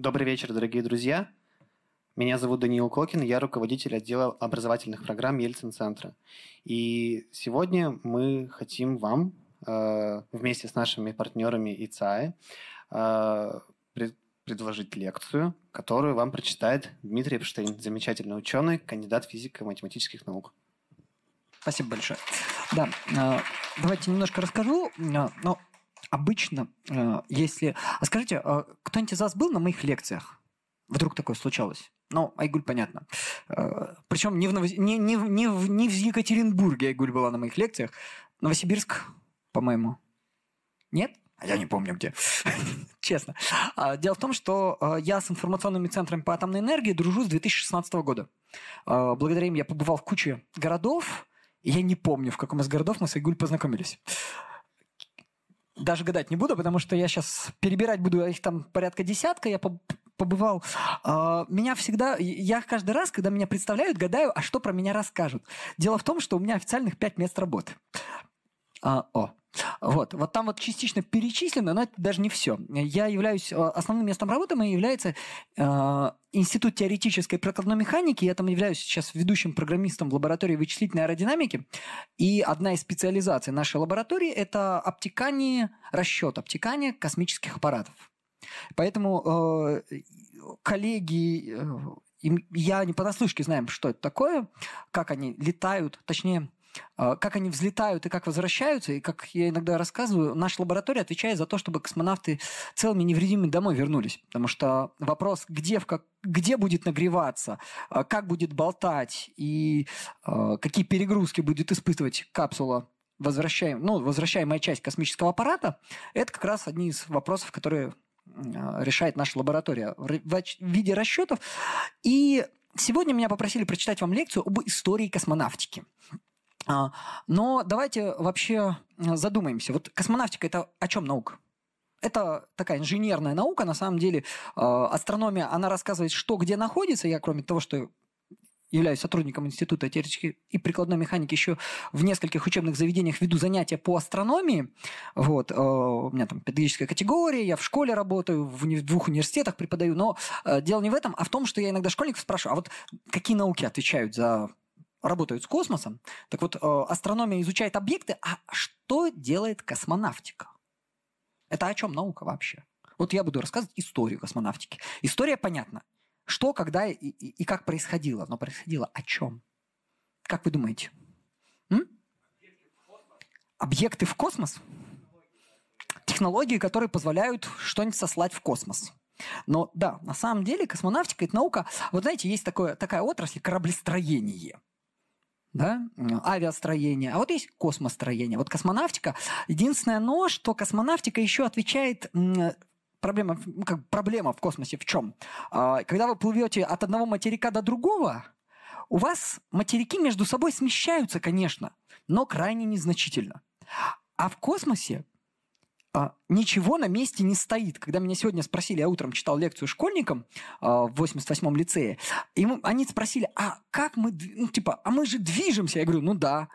Добрый вечер, дорогие друзья. Меня зовут Даниил Кокин, я руководитель отдела образовательных программ Ельцин-центра. И сегодня мы хотим вам э, вместе с нашими партнерами ИЦАИ э, пред, предложить лекцию, которую вам прочитает Дмитрий Эпштейн, замечательный ученый, кандидат физико-математических наук. Спасибо большое. Да, э, давайте немножко расскажу. Но обычно, э, если... А скажите, э, кто-нибудь из вас был на моих лекциях? Вдруг такое случалось? Ну, Айгуль, понятно. Э, Причем не в, Новос... не, не, не, в, не в Екатеринбурге Айгуль была на моих лекциях. Новосибирск, по-моему. Нет? А я не помню где. Честно. А, дело в том, что я с информационными центрами по атомной энергии дружу с 2016 года. Благодаря им я побывал в куче городов, и я не помню, в каком из городов мы с Айгуль познакомились даже гадать не буду, потому что я сейчас перебирать буду, их там порядка десятка, я побывал. А, меня всегда, я каждый раз, когда меня представляют, гадаю, а что про меня расскажут. Дело в том, что у меня официальных пять мест работы. А, о, вот, вот там вот частично перечислено, но это даже не все. Я являюсь, э, основным местом работы моей является э, Институт теоретической прикладной механики. Я там являюсь сейчас ведущим программистом в лаборатории вычислительной аэродинамики. И одна из специализаций нашей лаборатории – это обтекание, расчет обтекания космических аппаратов. Поэтому э, коллеги, э, я не понаслышке знаем, что это такое, как они летают, точнее, как они взлетают и как возвращаются, и как я иногда рассказываю, наша лаборатория отвечает за то, чтобы космонавты целыми невредимыми домой вернулись. Потому что вопрос, где, в как, где будет нагреваться, а, как будет болтать и а, какие перегрузки будет испытывать капсула возвращаем, ну, возвращаемая часть космического аппарата, это как раз одни из вопросов, которые решает наша лаборатория в виде расчетов. И сегодня меня попросили прочитать вам лекцию об истории космонавтики. А, но давайте вообще э, задумаемся. Вот космонавтика это о чем наука? Это такая инженерная наука, на самом деле. Э, астрономия, она рассказывает, что где находится. Я, кроме того, что являюсь сотрудником Института теоретической и прикладной механики, еще в нескольких учебных заведениях веду занятия по астрономии. Вот. Э, у меня там педагогическая категория, я в школе работаю, в двух университетах преподаю. Но дело не в этом, а в том, что я иногда школьников спрашиваю, а вот какие науки отвечают за работают с космосом. Так вот, э, астрономия изучает объекты, а что делает космонавтика? Это о чем наука вообще? Вот я буду рассказывать историю космонавтики. История понятна. Что, когда и, и, и как происходило. Но происходило о чем? Как вы думаете? М? Объекты в космос? Технологии, которые позволяют что-нибудь сослать в космос. Но да, на самом деле космонавтика – это наука. Вот знаете, есть такое, такая отрасль – кораблестроение – да, авиастроение, а вот есть космостроение. Вот космонавтика, единственное но, что космонавтика еще отвечает проблема, ну, как проблема в космосе в чем? А, когда вы плывете от одного материка до другого, у вас материки между собой смещаются, конечно, но крайне незначительно. А в космосе ничего на месте не стоит. Когда меня сегодня спросили, я утром читал лекцию школьникам а, в 88-м лицее, и они спросили, а как мы, ну, типа, а мы же движемся? Я говорю, ну да.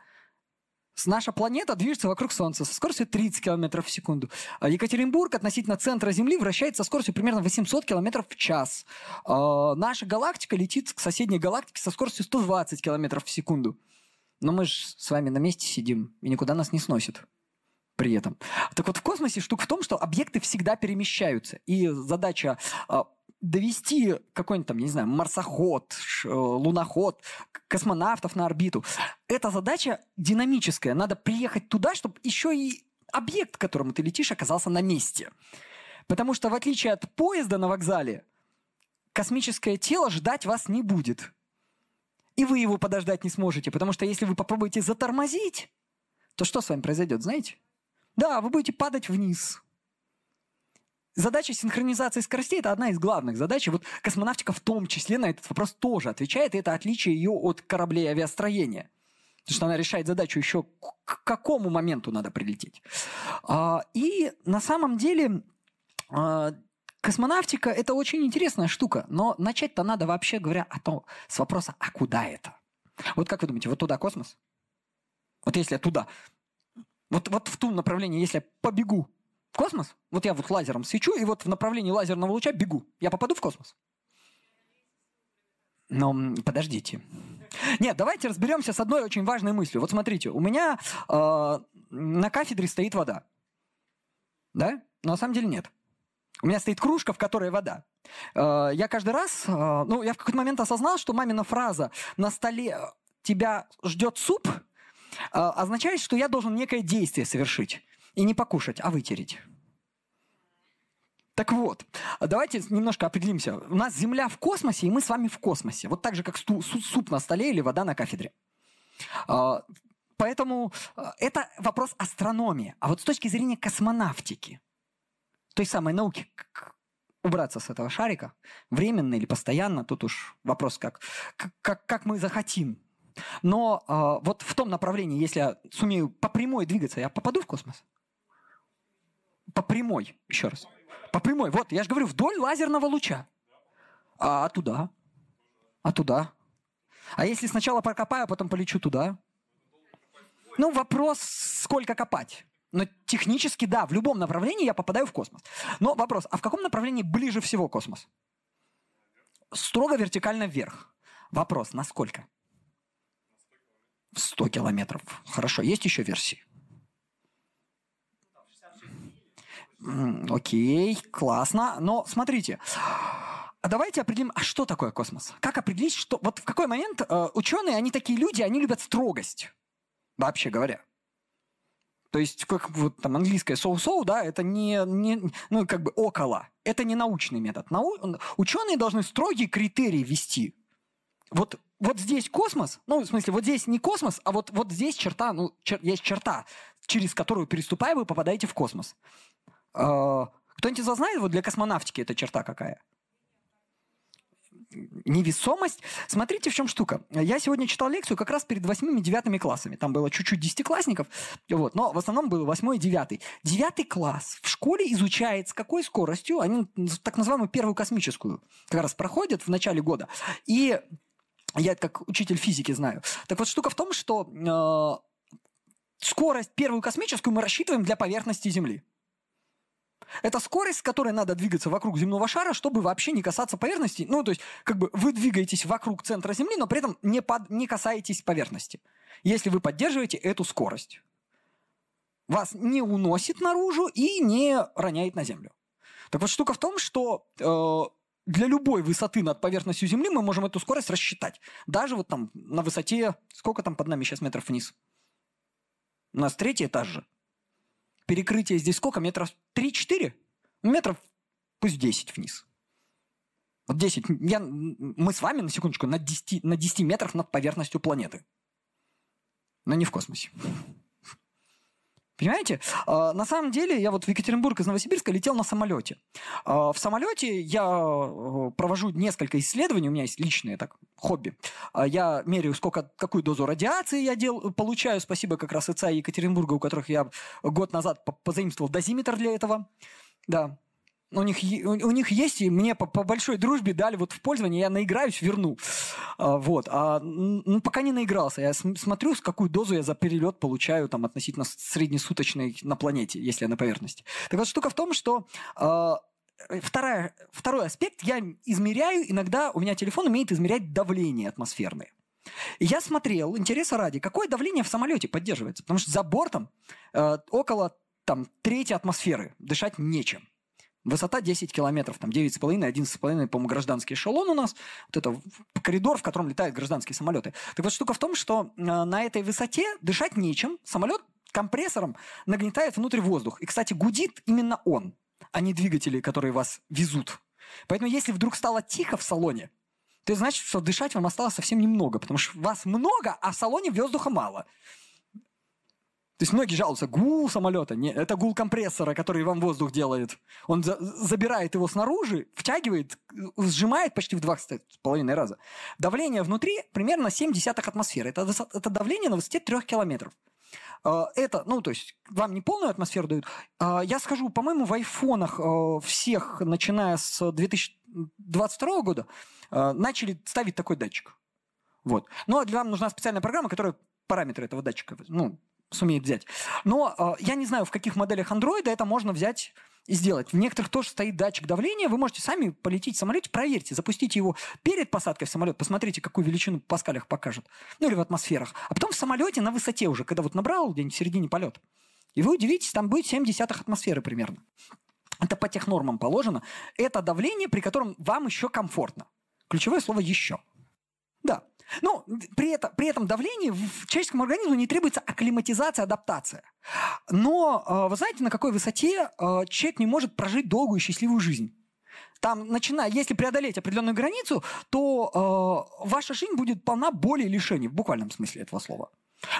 Наша планета движется вокруг Солнца со скоростью 30 км в секунду. А Екатеринбург относительно центра Земли вращается со скоростью примерно 800 км в час. А, наша галактика летит к соседней галактике со скоростью 120 км в секунду. Но мы же с вами на месте сидим, и никуда нас не сносит при этом. Так вот, в космосе штука в том, что объекты всегда перемещаются. И задача а, довести какой-нибудь там, не знаю, марсоход, э, луноход, космонавтов на орбиту. Эта задача динамическая. Надо приехать туда, чтобы еще и объект, к которому ты летишь, оказался на месте. Потому что в отличие от поезда на вокзале, космическое тело ждать вас не будет. И вы его подождать не сможете, потому что если вы попробуете затормозить, то что с вами произойдет, знаете? Да, вы будете падать вниз. Задача синхронизации скоростей – это одна из главных задач. И вот космонавтика в том числе на этот вопрос тоже отвечает. И это отличие ее от кораблей авиастроения. Потому что она решает задачу еще к какому моменту надо прилететь. А, и на самом деле а, космонавтика – это очень интересная штука. Но начать-то надо вообще говоря о том, с вопроса, а куда это? Вот как вы думаете, вот туда космос? Вот если туда, вот, вот в том направлении, если я побегу, В космос? Вот я вот лазером свечу, и вот в направлении лазерного луча бегу. Я попаду в космос? Но подождите. Нет, давайте разберемся с одной очень важной мыслью. Вот смотрите, у меня э, на кафедре стоит вода. Да? Но на самом деле нет. У меня стоит кружка, в которой вода. Э, я каждый раз, э, ну, я в какой-то момент осознал, что мамина фраза «на столе тебя ждет суп» означает, что я должен некое действие совершить. И не покушать, а вытереть. Так вот, давайте немножко определимся. У нас Земля в космосе, и мы с вами в космосе. Вот так же, как суп на столе или вода на кафедре. Поэтому это вопрос астрономии. А вот с точки зрения космонавтики, той самой науки, убраться с этого шарика, временно или постоянно, тут уж вопрос, как, как, как мы захотим. Но э, вот в том направлении, если я сумею по прямой двигаться, я попаду в космос? По прямой, еще раз. По прямой. Вот, я же говорю, вдоль лазерного луча. А туда? А туда? А если сначала прокопаю, а потом полечу туда? Ну, вопрос, сколько копать. Но технически, да, в любом направлении я попадаю в космос. Но вопрос, а в каком направлении ближе всего космос? Строго вертикально вверх. Вопрос, насколько? В 100 километров. Хорошо, есть еще версии? Окей, классно. Но смотрите, а давайте определим, а что такое космос? Как определить, что... Вот в какой момент э, ученые, они такие люди, они любят строгость, вообще говоря. То есть, как вот там английское соу-соу, да, это не, не, ну, как бы около. Это не научный метод. Нау... Ученые должны строгие критерии вести. Вот, вот здесь космос, ну, в смысле, вот здесь не космос, а вот, вот здесь черта, ну, чер, есть черта, через которую, переступая, вы попадаете в космос. А, кто-нибудь из знает, вот для космонавтики эта черта какая? невесомость. Смотрите, в чем штука. Я сегодня читал лекцию как раз перед восьмыми девятыми классами. Там было чуть-чуть десятиклассников, вот, но в основном был восьмой и девятый. Девятый класс в школе изучает, с какой скоростью они так называемую первую космическую как раз проходят в начале года. И я как учитель физики знаю. Так вот, штука в том, что э, скорость первую космическую мы рассчитываем для поверхности Земли. Это скорость, с которой надо двигаться вокруг земного шара, чтобы вообще не касаться поверхности. Ну, то есть, как бы вы двигаетесь вокруг центра Земли, но при этом не, под, не касаетесь поверхности. Если вы поддерживаете эту скорость. Вас не уносит наружу и не роняет на Землю. Так вот, штука в том, что э, для любой высоты над поверхностью Земли мы можем эту скорость рассчитать. Даже вот там на высоте, сколько там под нами сейчас метров вниз? У нас третий этаж же. Перекрытие здесь сколько? Метров 3-4? Метров пусть 10 вниз. Вот 10. Я, мы с вами, на секундочку, на 10, на 10 метрах над поверхностью планеты. Но не в космосе. Понимаете? А, на самом деле, я вот в Екатеринбург из Новосибирска летел на самолете. А, в самолете я э, провожу несколько исследований, у меня есть личное так, хобби. А, я меряю, сколько, какую дозу радиации я дел, получаю. Спасибо как раз ИЦА Екатеринбурга, у которых я год назад позаимствовал дозиметр для этого. Да, у них, у них есть, и мне по, по большой дружбе дали вот в пользование, я наиграюсь, верну. А, вот. А, ну, пока не наигрался. Я смотрю, с какую дозу я за перелет получаю там относительно среднесуточной на планете, если я на поверхности. Так вот, штука в том, что а, вторая, второй аспект, я измеряю, иногда у меня телефон умеет измерять давление атмосферное. И я смотрел, интереса ради, какое давление в самолете поддерживается. Потому что за бортом э, около там, трети атмосферы, дышать нечем. Высота 10 километров, там 9,5, 11,5, по-моему, гражданский эшелон у нас. Вот это коридор, в котором летают гражданские самолеты. Так вот, штука в том, что э, на этой высоте дышать нечем. Самолет компрессором нагнетает внутрь воздух. И, кстати, гудит именно он, а не двигатели, которые вас везут. Поэтому, если вдруг стало тихо в салоне, то значит, что дышать вам осталось совсем немного, потому что вас много, а в салоне воздуха мало. То есть многие жалуются, гул самолета. Не, это гул компрессора, который вам воздух делает. Он за, забирает его снаружи, втягивает, сжимает почти в два с половиной раза. Давление внутри примерно 7 десятых атмосферы. Это, это давление на высоте 3 километров. А, это, ну, то есть, вам не полную атмосферу дают. А, я скажу, по-моему, в айфонах а, всех, начиная с 2022 года, начали ставить такой датчик. Вот. Но для вам нужна специальная программа, которая параметры этого датчика ну, сумеет взять. Но э, я не знаю, в каких моделях андроида это можно взять и сделать. В некоторых тоже стоит датчик давления. Вы можете сами полететь в самолете, проверьте, запустите его перед посадкой в самолет, посмотрите, какую величину в паскалях покажет. Ну или в атмосферах. А потом в самолете на высоте уже, когда вот набрал где-нибудь в середине полета. И вы удивитесь, там будет 7 десятых атмосферы примерно. Это по тех нормам положено. Это давление, при котором вам еще комфортно. Ключевое слово «еще». Да. Ну, при, это, при этом давлении в человеческому организму не требуется акклиматизация, адаптация. Но э, вы знаете, на какой высоте э, человек не может прожить долгую счастливую жизнь? Там, начиная, если преодолеть определенную границу, то э, ваша жизнь будет полна боли и лишений, в буквальном смысле этого слова.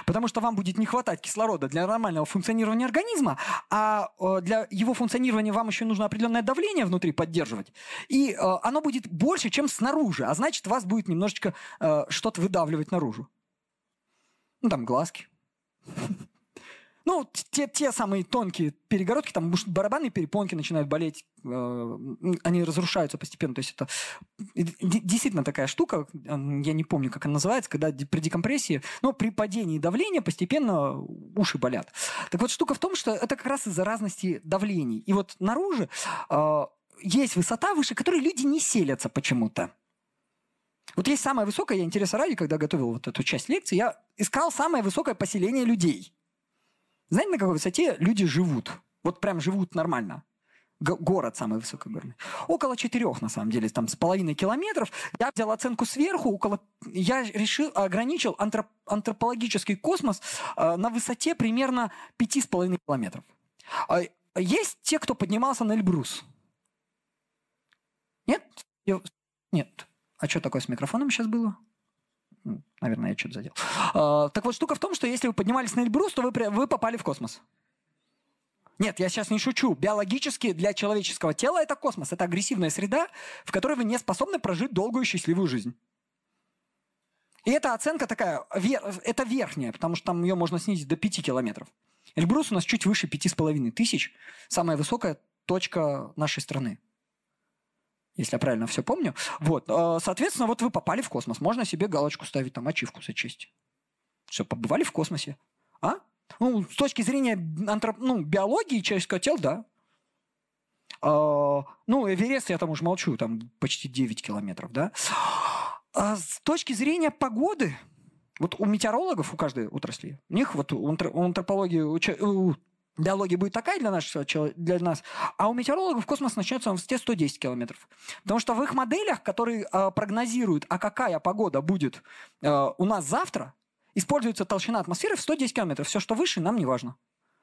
Потому что вам будет не хватать кислорода для нормального функционирования организма, а э, для его функционирования вам еще нужно определенное давление внутри поддерживать. И э, оно будет больше, чем снаружи, а значит, вас будет немножечко э, что-то выдавливать наружу. Ну, там глазки. Ну, те, те самые тонкие перегородки, там барабанные перепонки начинают болеть, э, они разрушаются постепенно. То есть это действительно такая штука, я не помню, как она называется, когда при декомпрессии, но при падении давления постепенно уши болят. Так вот, штука в том, что это как раз из-за разности давлений. И вот наружу э, есть высота выше, которой люди не селятся почему-то. Вот есть самая высокая, я интереса ради, когда готовил вот эту часть лекции, я искал самое высокое поселение людей – знаете, на какой высоте люди живут? Вот прям живут нормально. Г- город самый высокогорный. Около четырех, на самом деле, там с половиной километров. Я взял оценку сверху, около... Я решил, ограничил антроп... антропологический космос э, на высоте примерно пяти с половиной километров. А есть те, кто поднимался на Эльбрус? Нет? Нет. А что такое с микрофоном сейчас было? Наверное, я что-то задел. А, так вот, штука в том, что если вы поднимались на Эльбрус, то вы, вы попали в космос. Нет, я сейчас не шучу. Биологически для человеческого тела это космос. Это агрессивная среда, в которой вы не способны прожить долгую счастливую жизнь. И эта оценка такая, это верхняя, потому что там ее можно снизить до 5 километров. Эльбрус у нас чуть выше 5,5 тысяч. Самая высокая точка нашей страны если я правильно все помню. Вот, э, соответственно, вот вы попали в космос. Можно себе галочку ставить, там, ачивку зачесть. Все, побывали в космосе. А? Ну, с точки зрения антроп... ну, биологии человеческого тела, да. А, ну, Эверест я там уже молчу, там почти 9 километров, да. А с точки зрения погоды, вот у метеорологов, у каждой отрасли, у них вот у антропологии, у биология будет такая для, нашего, для нас, а у метеорологов космос начнется на высоте 110 километров. Потому что в их моделях, которые э, прогнозируют, а какая погода будет э, у нас завтра, используется толщина атмосферы в 110 километров. Все, что выше, нам не важно.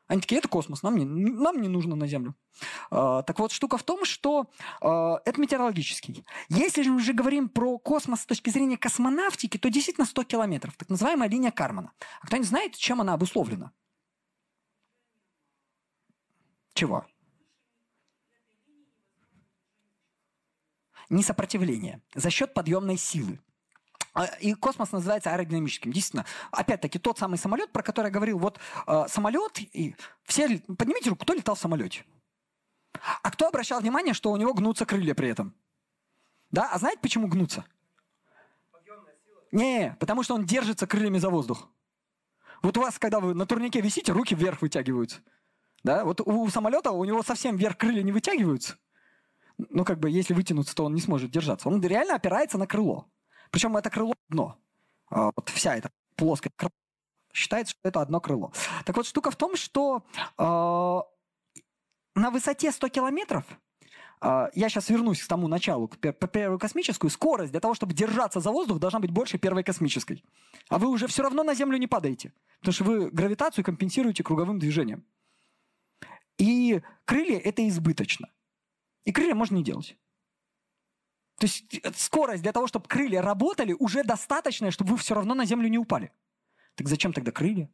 Они такие, это космос, нам не, нам не нужно на Землю. Э, так вот, штука в том, что э, это метеорологический. Если же мы уже говорим про космос с точки зрения космонавтики, то действительно 100 километров, так называемая линия Кармана. А кто-нибудь знает, чем она обусловлена? Чего? Не сопротивление. За счет подъемной силы. А, и космос называется аэродинамическим. Действительно, опять-таки, тот самый самолет, про который я говорил, вот э, самолет, и все, поднимите руку, кто летал в самолете? А кто обращал внимание, что у него гнутся крылья при этом? Да, а знаете, почему гнутся? Не, потому что он держится крыльями за воздух. Вот у вас, когда вы на турнике висите, руки вверх вытягиваются. Да? Вот у, самолета у него совсем вверх крылья не вытягиваются. Ну, как бы, если вытянуться, то он не сможет держаться. Он реально опирается на крыло. Причем это крыло одно. А, вот вся эта плоскость. Считается, что это одно крыло. Так вот, штука в том, что э, на высоте 100 километров э, я сейчас вернусь к тому началу, к первой космическую. Скорость для того, чтобы держаться за воздух, должна быть больше первой космической. А вы уже все равно на Землю не падаете, потому что вы гравитацию компенсируете круговым движением. И крылья – это избыточно. И крылья можно не делать. То есть э, скорость для того, чтобы крылья работали, уже достаточная, чтобы вы все равно на землю не упали. Так зачем тогда крылья?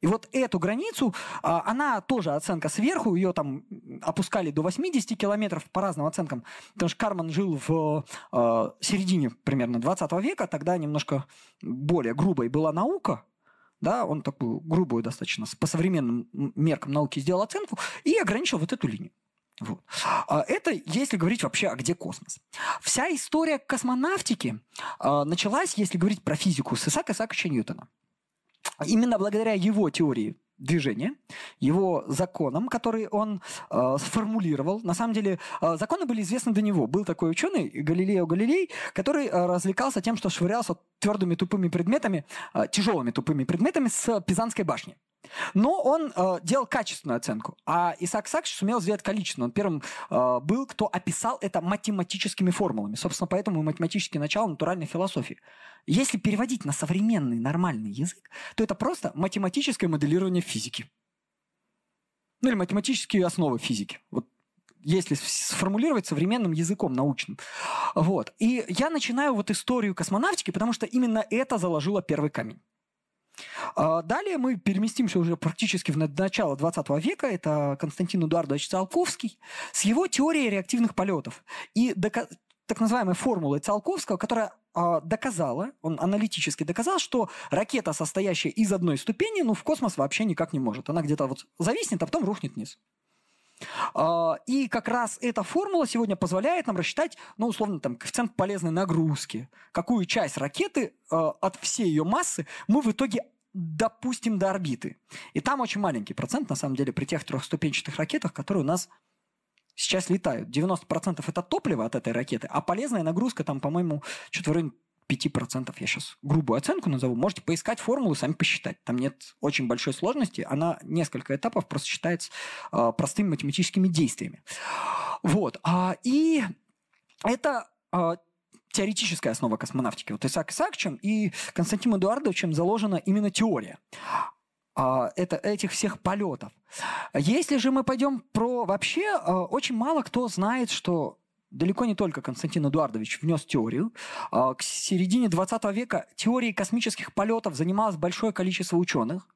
И вот эту границу, а, она тоже оценка сверху, ее там опускали до 80 километров по разным оценкам, потому что Карман жил в э, середине примерно 20 века, тогда немножко более грубой была наука, да, он такую грубую достаточно, по современным меркам науки сделал оценку и ограничил вот эту линию. Вот. А это если говорить вообще, а где космос. Вся история космонавтики а, началась, если говорить про физику, с Исаака Исааковича Ньютона. Именно благодаря его теории движения, его законам, которые он э, сформулировал. На самом деле, э, законы были известны до него. Был такой ученый, Галилео Галилей, который э, развлекался тем, что швырялся твердыми тупыми предметами, э, тяжелыми тупыми предметами с Пизанской башни. Но он э, делал качественную оценку, а Исаак Сакч сумел сделать количественную. Он первым э, был, кто описал это математическими формулами. Собственно, поэтому математические начала натуральной философии. Если переводить на современный нормальный язык, то это просто математическое моделирование физики. Ну или математические основы физики. Вот если сформулировать современным языком научным. Вот. И я начинаю вот историю космонавтики, потому что именно это заложило первый камень. А, далее мы переместимся уже практически в начало 20 века. Это Константин Эдуардович Циолковский с его теорией реактивных полетов и так называемой формулой Циолковского, которая а, доказала, он аналитически доказал, что ракета, состоящая из одной ступени, ну, в космос вообще никак не может. Она где-то вот зависнет, а потом рухнет вниз. А, и как раз эта формула сегодня позволяет нам рассчитать, ну, условно, там, коэффициент полезной нагрузки. Какую часть ракеты а, от всей ее массы мы в итоге допустим до орбиты. И там очень маленький процент, на самом деле, при тех трехступенчатых ракетах, которые у нас сейчас летают. 90% это топливо от этой ракеты, а полезная нагрузка там, по-моему, что-то в районе 5%. Я сейчас грубую оценку назову. Можете поискать формулу, сами посчитать. Там нет очень большой сложности. Она несколько этапов просто считается э, простыми математическими действиями. Вот. А, и это э, теоретическая основа космонавтики. Вот Исаак Исаакчем и Константином Эдуардовичем заложена именно теория а, это, этих всех полетов. Если же мы пойдем про... Вообще, очень мало кто знает, что далеко не только Константин Эдуардович внес теорию. А, к середине 20 века теорией космических полетов занималось большое количество ученых.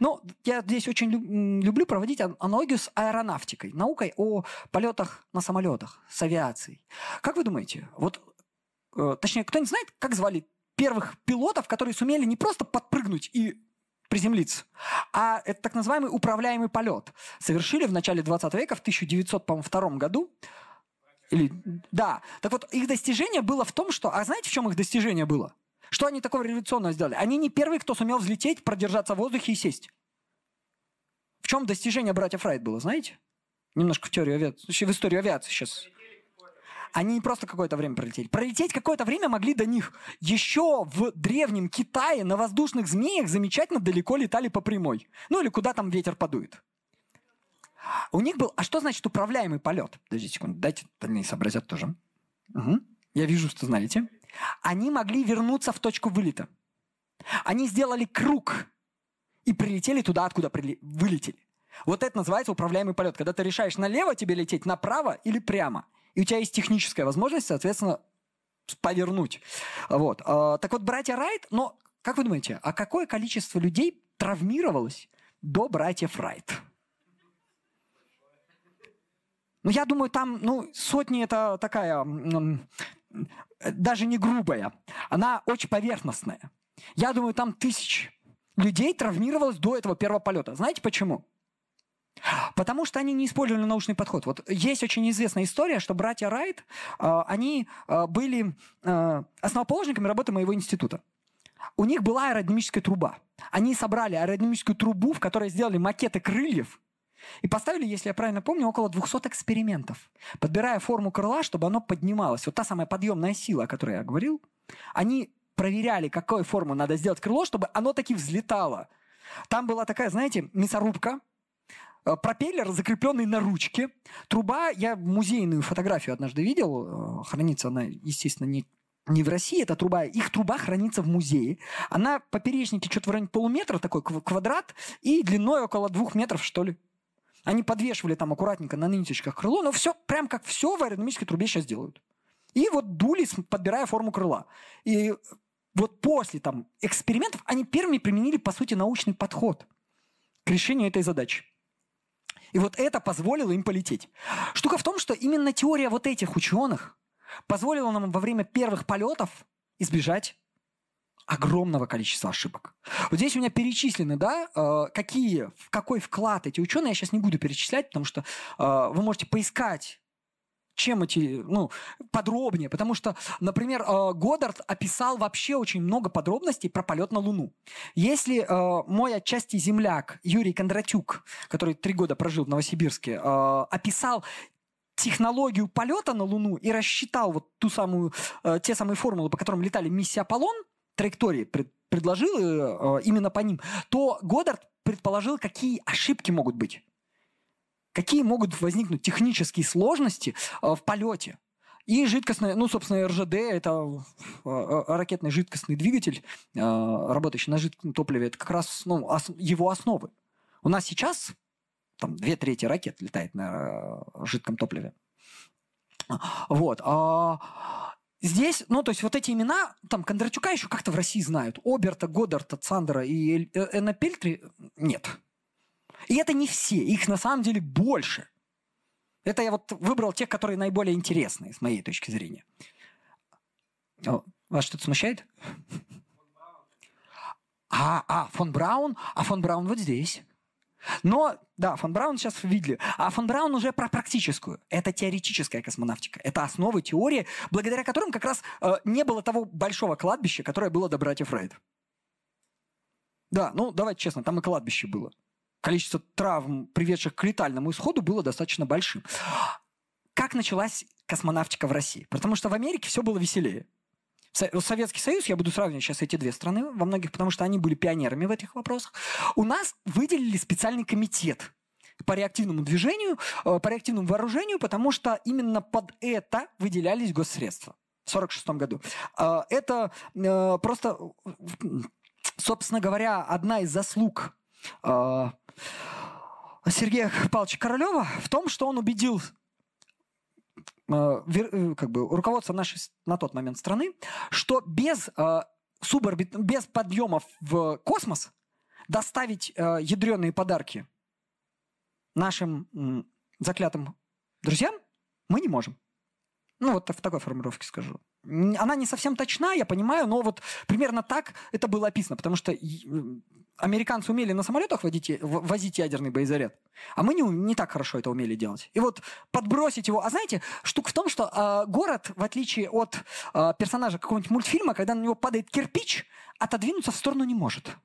Но я здесь очень люблю проводить аналогию с аэронавтикой, наукой о полетах на самолетах, с авиацией. Как вы думаете, вот, э, точнее, кто-нибудь знает, как звали первых пилотов, которые сумели не просто подпрыгнуть и приземлиться. А это так называемый управляемый полет. Совершили в начале 20 века, в 1902 году. Или, да. Так вот, их достижение было в том, что... А знаете, в чем их достижение было? Что они такого революционного сделали? Они не первые, кто сумел взлететь, продержаться в воздухе и сесть. В чем достижение братьев Райт было, знаете? Немножко в теорию авиации, в историю авиации сейчас. Они не просто какое-то время пролетели. Пролететь какое-то время могли до них. Еще в древнем Китае на воздушных змеях замечательно далеко летали по прямой. Ну или куда там ветер подует. У них был... А что значит управляемый полет? Подождите секунду, дайте остальные сообразят тоже. Угу. Я вижу, что знаете. Они могли вернуться в точку вылета. Они сделали круг и прилетели туда, откуда прили... вылетели. Вот это называется управляемый полет. Когда ты решаешь налево тебе лететь, направо или прямо и у тебя есть техническая возможность, соответственно, повернуть. Вот. А, так вот, братья Райт, но как вы думаете, а какое количество людей травмировалось до братьев Райт? Ну, я думаю, там, ну, сотни это такая, даже не грубая, она очень поверхностная. Я думаю, там тысяч людей травмировалось до этого первого полета. Знаете почему? Потому что они не использовали научный подход. Вот есть очень известная история, что братья Райт, э, они э, были э, основоположниками работы моего института. У них была аэродинамическая труба. Они собрали аэродинамическую трубу, в которой сделали макеты крыльев, и поставили, если я правильно помню, около 200 экспериментов, подбирая форму крыла, чтобы оно поднималось. Вот та самая подъемная сила, о которой я говорил, они проверяли, какую форму надо сделать крыло, чтобы оно таки взлетало. Там была такая, знаете, мясорубка, Э, пропеллер, закрепленный на ручке. Труба, я музейную фотографию однажды видел, э, хранится она, естественно, не не в России эта труба, их труба хранится в музее. Она поперечнике что-то в районе полуметра, такой квадрат, и длиной около двух метров, что ли. Они подвешивали там аккуратненько на ниточках крыло, но все, прям как все в аэродинамической трубе сейчас делают. И вот дули, подбирая форму крыла. И вот после там экспериментов они первыми применили, по сути, научный подход к решению этой задачи. И вот это позволило им полететь. Штука в том, что именно теория вот этих ученых позволила нам во время первых полетов избежать огромного количества ошибок. Вот здесь у меня перечислены, да, э, какие, в какой вклад эти ученые, я сейчас не буду перечислять, потому что э, вы можете поискать чем эти, ну, подробнее, потому что, например, э, Годдард описал вообще очень много подробностей про полет на Луну. Если мой отчасти земляк Юрий Кондратюк, который три года прожил в Новосибирске, описал технологию полета на Луну и рассчитал вот ту самую, те самые формулы, по которым летали миссия Аполлон, траектории пред, предложил именно по ним, то Годдард предположил, какие ошибки могут быть. Какие могут возникнуть технические сложности э, в полете? И жидкостная, ну, собственно, РЖД – это э, э, ракетный жидкостный двигатель, работающий на жидком топливе. Это как раз ну, его основы. У нас сейчас там две трети ракет летает на жидком топливе. Вот. Здесь, ну, то есть вот эти имена, там, Кондратюка еще как-то в России знают. Оберта, Годдарта, Цандера и Энна Пельтри нет. И это не все, их на самом деле больше. Это я вот выбрал тех, которые наиболее интересные, с моей точки зрения. О, вас что-то смущает? А, а, фон Браун, а фон Браун вот здесь. Но, да, фон Браун сейчас видели. А фон Браун уже про практическую. Это теоретическая космонавтика. Это основы теории, благодаря которым как раз э, не было того большого кладбища, которое было до братьев Райт. Да, ну, давайте честно, там и кладбище было количество травм, приведших к летальному исходу, было достаточно большим. Как началась космонавтика в России? Потому что в Америке все было веселее. Советский Союз, я буду сравнивать сейчас эти две страны во многих, потому что они были пионерами в этих вопросах. У нас выделили специальный комитет по реактивному движению, э, по реактивному вооружению, потому что именно под это выделялись госсредства в 1946 году. Э, это э, просто, собственно говоря, одна из заслуг Сергея Павловича Королева в том, что он убедил как бы, руководство нашей на тот момент страны, что без, э, суборбит, без подъемов в космос доставить э, ядреные подарки нашим э, заклятым друзьям мы не можем. Ну, вот в такой формулировке скажу. Она не совсем точна, я понимаю, но вот примерно так это было описано, потому что американцы умели на самолетах водить, возить ядерный боезаряд, а мы не, не так хорошо это умели делать. И вот подбросить его... А знаете, штука в том, что э, город, в отличие от э, персонажа какого-нибудь мультфильма, когда на него падает кирпич, отодвинуться в сторону не может.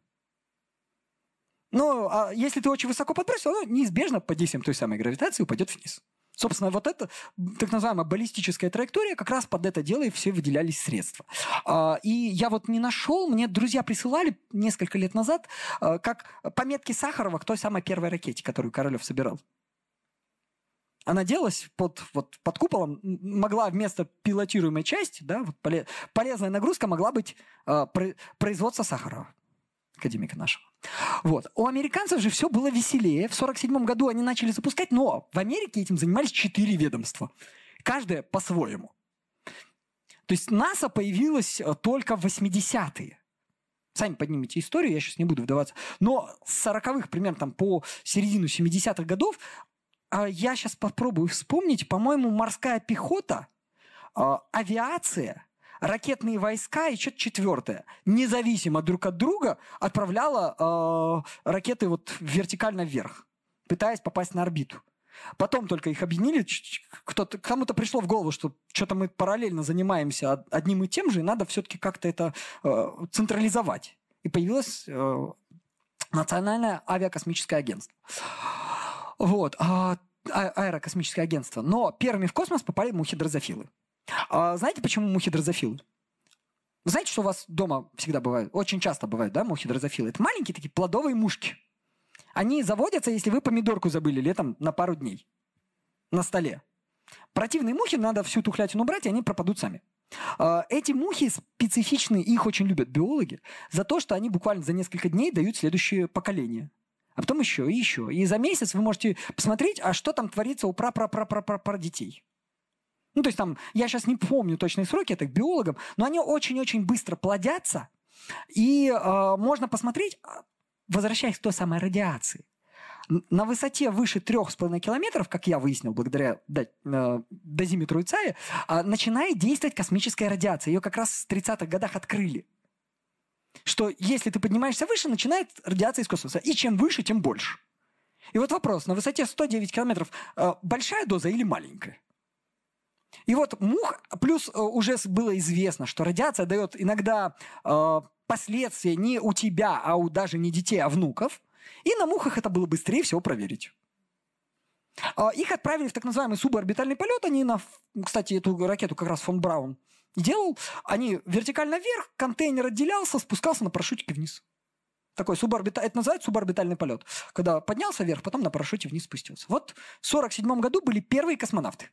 Но а если ты очень высоко подбросил, оно неизбежно под действием той самой гравитации упадет вниз. Собственно, вот эта так называемая баллистическая траектория, как раз под это дело и все выделялись средства. А, и я вот не нашел, мне друзья присылали несколько лет назад, а, как пометки Сахарова к той самой первой ракете, которую Королев собирал. Она делалась под, вот, под куполом, могла вместо пилотируемой части, да, вот полезная нагрузка могла быть э, производство Сахарова академика нашего. Вот. У американцев же все было веселее. В 1947 году они начали запускать, но в Америке этим занимались четыре ведомства. Каждое по-своему. То есть НАСА появилась э, только в 80-е. Сами поднимите историю, я сейчас не буду вдаваться. Но с 40-х, примерно там по середину 70-х годов, а, я сейчас попробую вспомнить, по-моему, морская пехота, а, авиация – ракетные войска и что-то четвертое, независимо друг от друга, отправляла э, ракеты вот вертикально вверх, пытаясь попасть на орбиту. Потом только их объединили, кто-то, кому-то пришло в голову, что что-то мы параллельно занимаемся одним и тем же, и надо все-таки как-то это э, централизовать. И появилось э, Национальное авиакосмическое агентство. Вот. А, а, аэрокосмическое агентство. Но первыми в космос попали мухи-дрозофилы. А знаете, почему мухи дрозофилы? Вы знаете, что у вас дома всегда бывает? Очень часто бывают, да, мухи дрозофилы? Это маленькие такие плодовые мушки. Они заводятся, если вы помидорку забыли летом на пару дней на столе. Противные мухи, надо всю тухлятину убрать, и они пропадут сами. А, эти мухи специфичные, их очень любят биологи, за то, что они буквально за несколько дней дают следующее поколение. А потом еще и еще. И за месяц вы можете посмотреть, а что там творится у пра-пра-пра-пра-пра детей. Ну, то есть там, я сейчас не помню точные сроки, это к биологам, но они очень-очень быстро плодятся, и э, можно посмотреть, а, возвращаясь к той самой радиации, на высоте выше 3,5 километров, как я выяснил благодаря э, дозиметру ИЦАИ, э, начинает действовать космическая радиация. Ее как раз в 30-х годах открыли. Что если ты поднимаешься выше, начинает радиация из космоса. И чем выше, тем больше. И вот вопрос, на высоте 109 километров э, большая доза или маленькая? И вот мух, плюс э, уже было известно, что радиация дает иногда э, последствия не у тебя, а у даже не детей, а внуков. И на мухах это было быстрее всего проверить. Э, их отправили в так называемый суборбитальный полет. Они на, кстати, эту ракету как раз фон Браун делал. Они вертикально вверх, контейнер отделялся, спускался на парашютике вниз. Такой суборбита... Это называется суборбитальный полет. Когда поднялся вверх, потом на парашюте вниз спустился. Вот в 1947 году были первые космонавты.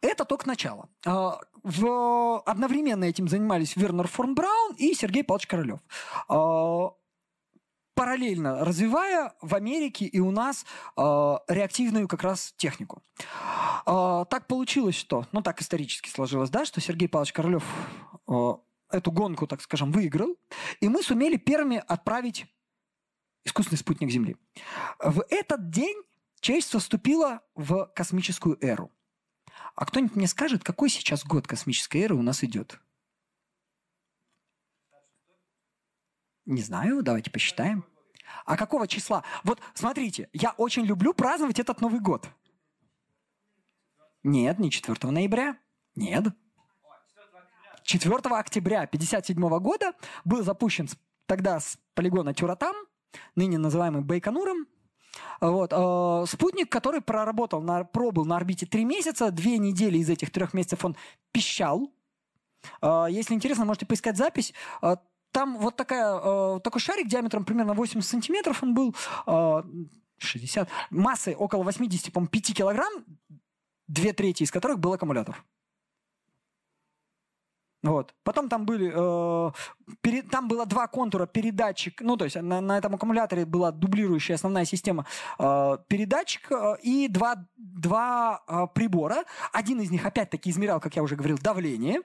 Это только начало. А, в... Одновременно этим занимались Вернер фон Браун и Сергей Павлович Королев. А, параллельно развивая в Америке и у нас э, реактивную как раз технику. Э, так получилось, что, ну так исторически сложилось, да, что Сергей Павлович Королев э, эту гонку, так скажем, выиграл, и мы сумели первыми отправить искусственный спутник Земли. В этот день человечество вступило в космическую эру. А кто-нибудь мне скажет, какой сейчас год космической эры у нас идет? Не знаю, давайте посчитаем. А какого числа? Вот смотрите, я очень люблю праздновать этот Новый год. Нет, не 4 ноября. Нет. 4 октября 1957 года был запущен тогда с полигона Тюратам, ныне называемый Байконуром, вот. Э, спутник, который проработал, на, пробыл на орбите три месяца, две недели из этих трех месяцев он пищал. Э, если интересно, можете поискать запись. Э, там вот такая, такой шарик диаметром примерно 80 сантиметров он был, 60, массой около 80, по 5 килограмм, две трети из которых был аккумулятор. Вот. Потом там были, э, перед, там было два контура передатчик, ну то есть на, на этом аккумуляторе была дублирующая основная система э, передатчик э, и два, два э, прибора. Один из них опять-таки измерял, как я уже говорил, давление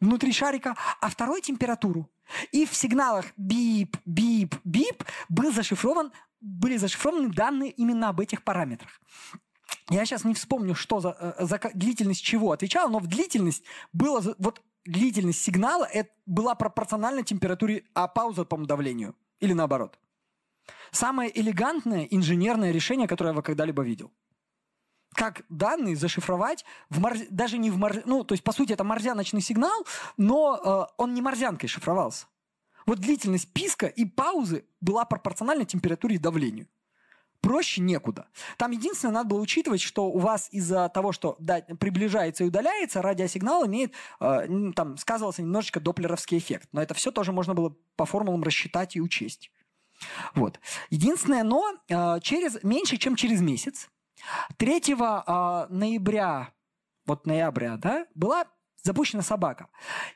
внутри шарика, а второй температуру. И в сигналах бип, бип, бип был зашифрован, были зашифрованы данные именно об этих параметрах. Я сейчас не вспомню, что за, э, за длительность чего отвечал, но в длительность было вот длительность сигнала это была пропорциональна температуре, а пауза, по давлению. Или наоборот. Самое элегантное инженерное решение, которое я когда-либо видел. Как данные зашифровать в мор... даже не в мор... ну, то есть по сути это морзяночный сигнал, но э, он не морзянкой шифровался. Вот длительность писка и паузы была пропорциональна температуре и давлению проще некуда. Там единственное, надо было учитывать, что у вас из-за того, что да, приближается и удаляется, радиосигнал имеет, э, там сказывался немножечко доплеровский эффект. Но это все тоже можно было по формулам рассчитать и учесть. Вот. Единственное, но э, через, меньше, чем через месяц, 3 э, ноября, вот ноября, да, была запущена собака.